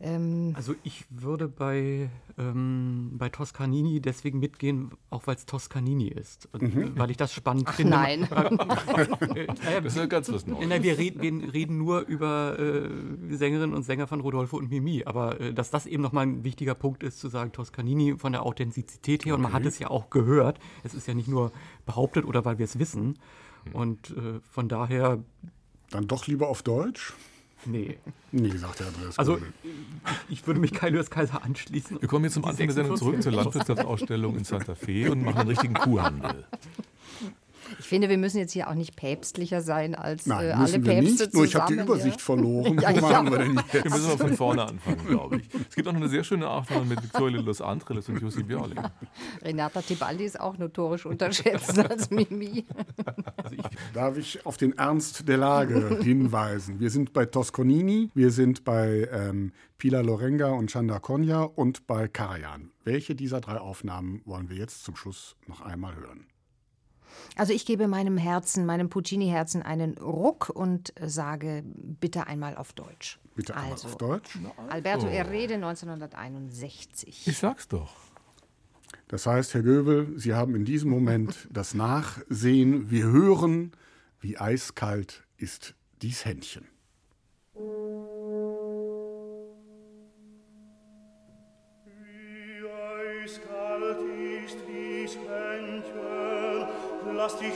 Ähm, Also ich würde bei, ähm, bei Toscanini deswegen mitgehen, auch weil es Toscanini ist. Und, äh, Weil ich das spannend finde. nein. Äh, naja, Das ist ja ganz was Neues. Wir, reden, wir reden nur über äh, Sängerinnen und Sänger von Rodolfo und Mimi, aber äh, dass das eben nochmal ein wichtiger Punkt ist, zu sagen, Toscanini von der Authentizität her, und man hat es ja auch gehört, es ist ja nicht nur behauptet oder weil wir es wissen. Und äh, von daher, Dann doch lieber auf Deutsch? Nee. Nee, sagt der Andreas Also Göbel. ich würde mich Kai Lewis Kaiser anschließen. Wir kommen jetzt zum Anfang der Sendung zurück zur 46. Landwirtschaftsausstellung in Santa Fe und machen einen richtigen Kuhhandel. Ich finde, wir müssen jetzt hier auch nicht päpstlicher sein als Nein, äh, alle müssen wir Päpste nicht. Nur ich habe die Übersicht verloren. Ja, Wo auch. wir denn Wir jetzt? müssen mal von vorne anfangen, glaube ich. Es gibt auch noch eine sehr schöne Aufnahme mit Victoria Los Angeles und Bialy. Ja. Renata Tibaldi ist auch notorisch unterschätzt als Mimi. Darf ich auf den Ernst der Lage hinweisen? Wir sind bei Toscanini, wir sind bei ähm, Pila Lorenga und Chanda Konya und bei Karajan. Welche dieser drei Aufnahmen wollen wir jetzt zum Schluss noch einmal hören? Also ich gebe meinem Herzen, meinem Puccini-Herzen einen Ruck und sage bitte einmal auf Deutsch. Bitte einmal also, auf Deutsch. Alberto Errede 1961. Ich sag's doch. Das heißt, Herr Göbel, Sie haben in diesem Moment das Nachsehen. Wir hören, wie eiskalt ist dies Händchen. Lass dich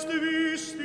Gäste wisst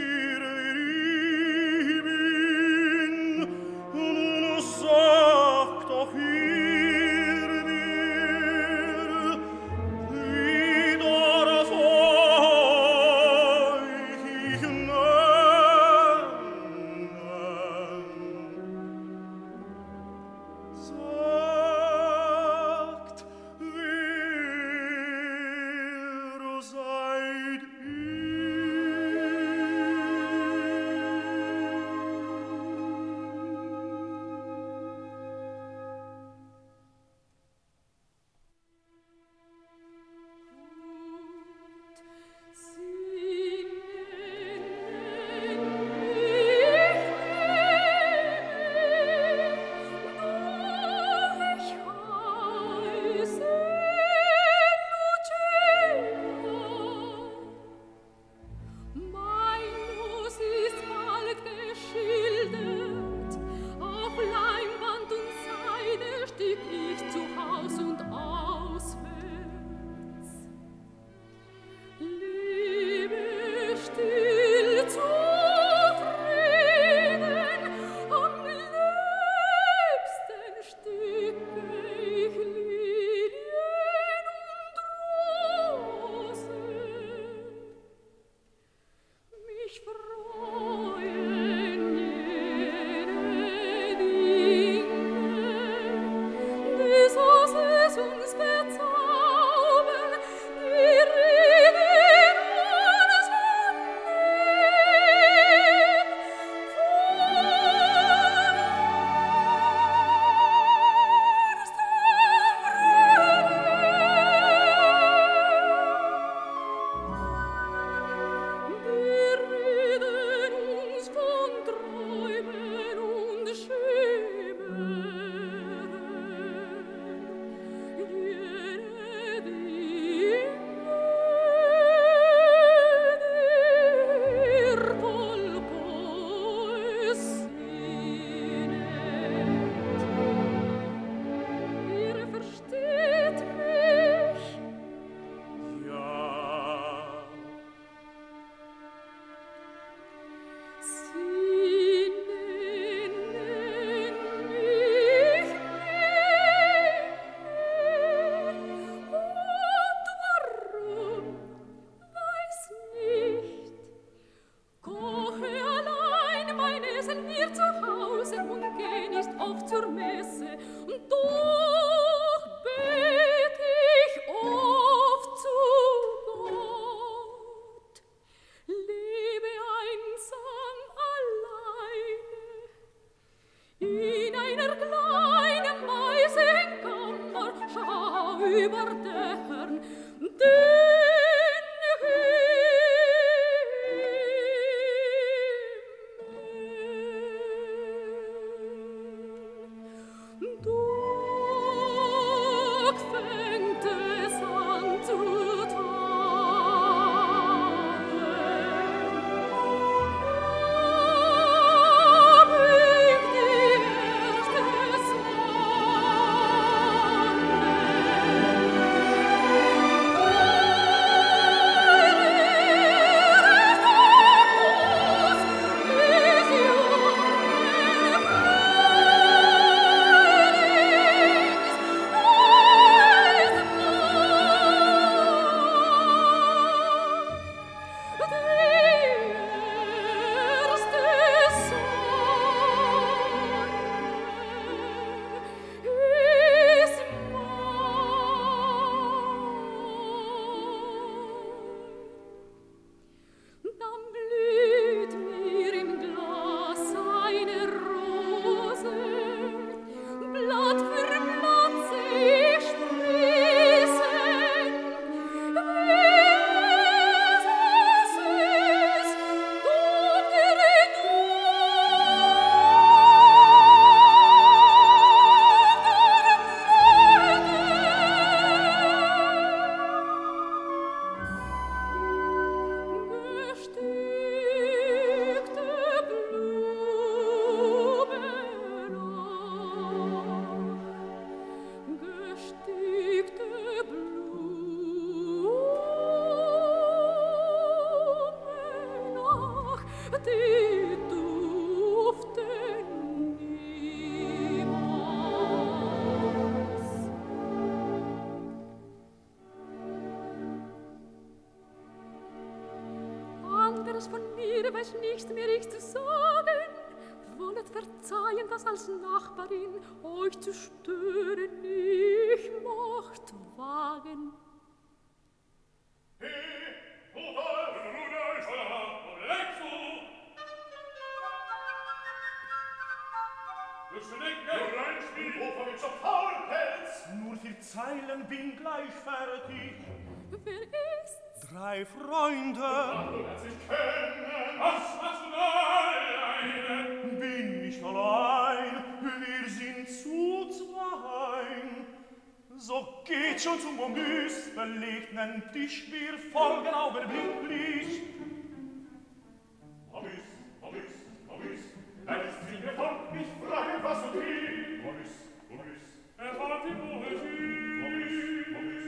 Amis, Amis, Amis, deine Stimme kommt, ich frage, was du triebst. Amis, Amis, er hat die Poesie. Amis, Amis,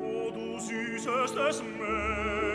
O du süßestes Meer,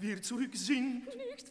wir zurück sind, Nicht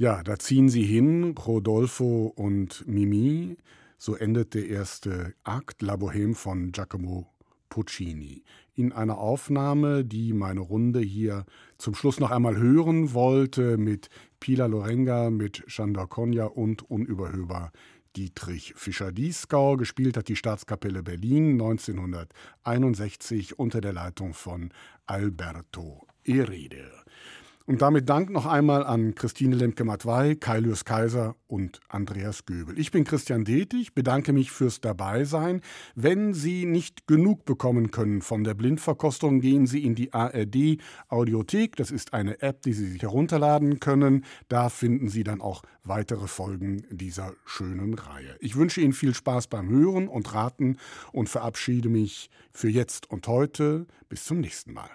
Ja, da ziehen sie hin, Rodolfo und Mimi. So endet der erste Akt La Bohème von Giacomo Puccini. In einer Aufnahme, die meine Runde hier zum Schluss noch einmal hören wollte, mit Pila Lorenga, mit Chandor Konya und unüberhörbar Dietrich Fischer-Dieskau. Gespielt hat die Staatskapelle Berlin 1961 unter der Leitung von Alberto Erede. Und damit Dank noch einmal an Christine Lemke-Matwei, Kailius Kaiser und Andreas Göbel. Ich bin Christian Detig, bedanke mich fürs Dabeisein. Wenn Sie nicht genug bekommen können von der Blindverkostung, gehen Sie in die ARD Audiothek. Das ist eine App, die Sie sich herunterladen können. Da finden Sie dann auch weitere Folgen dieser schönen Reihe. Ich wünsche Ihnen viel Spaß beim Hören und Raten und verabschiede mich für jetzt und heute. Bis zum nächsten Mal.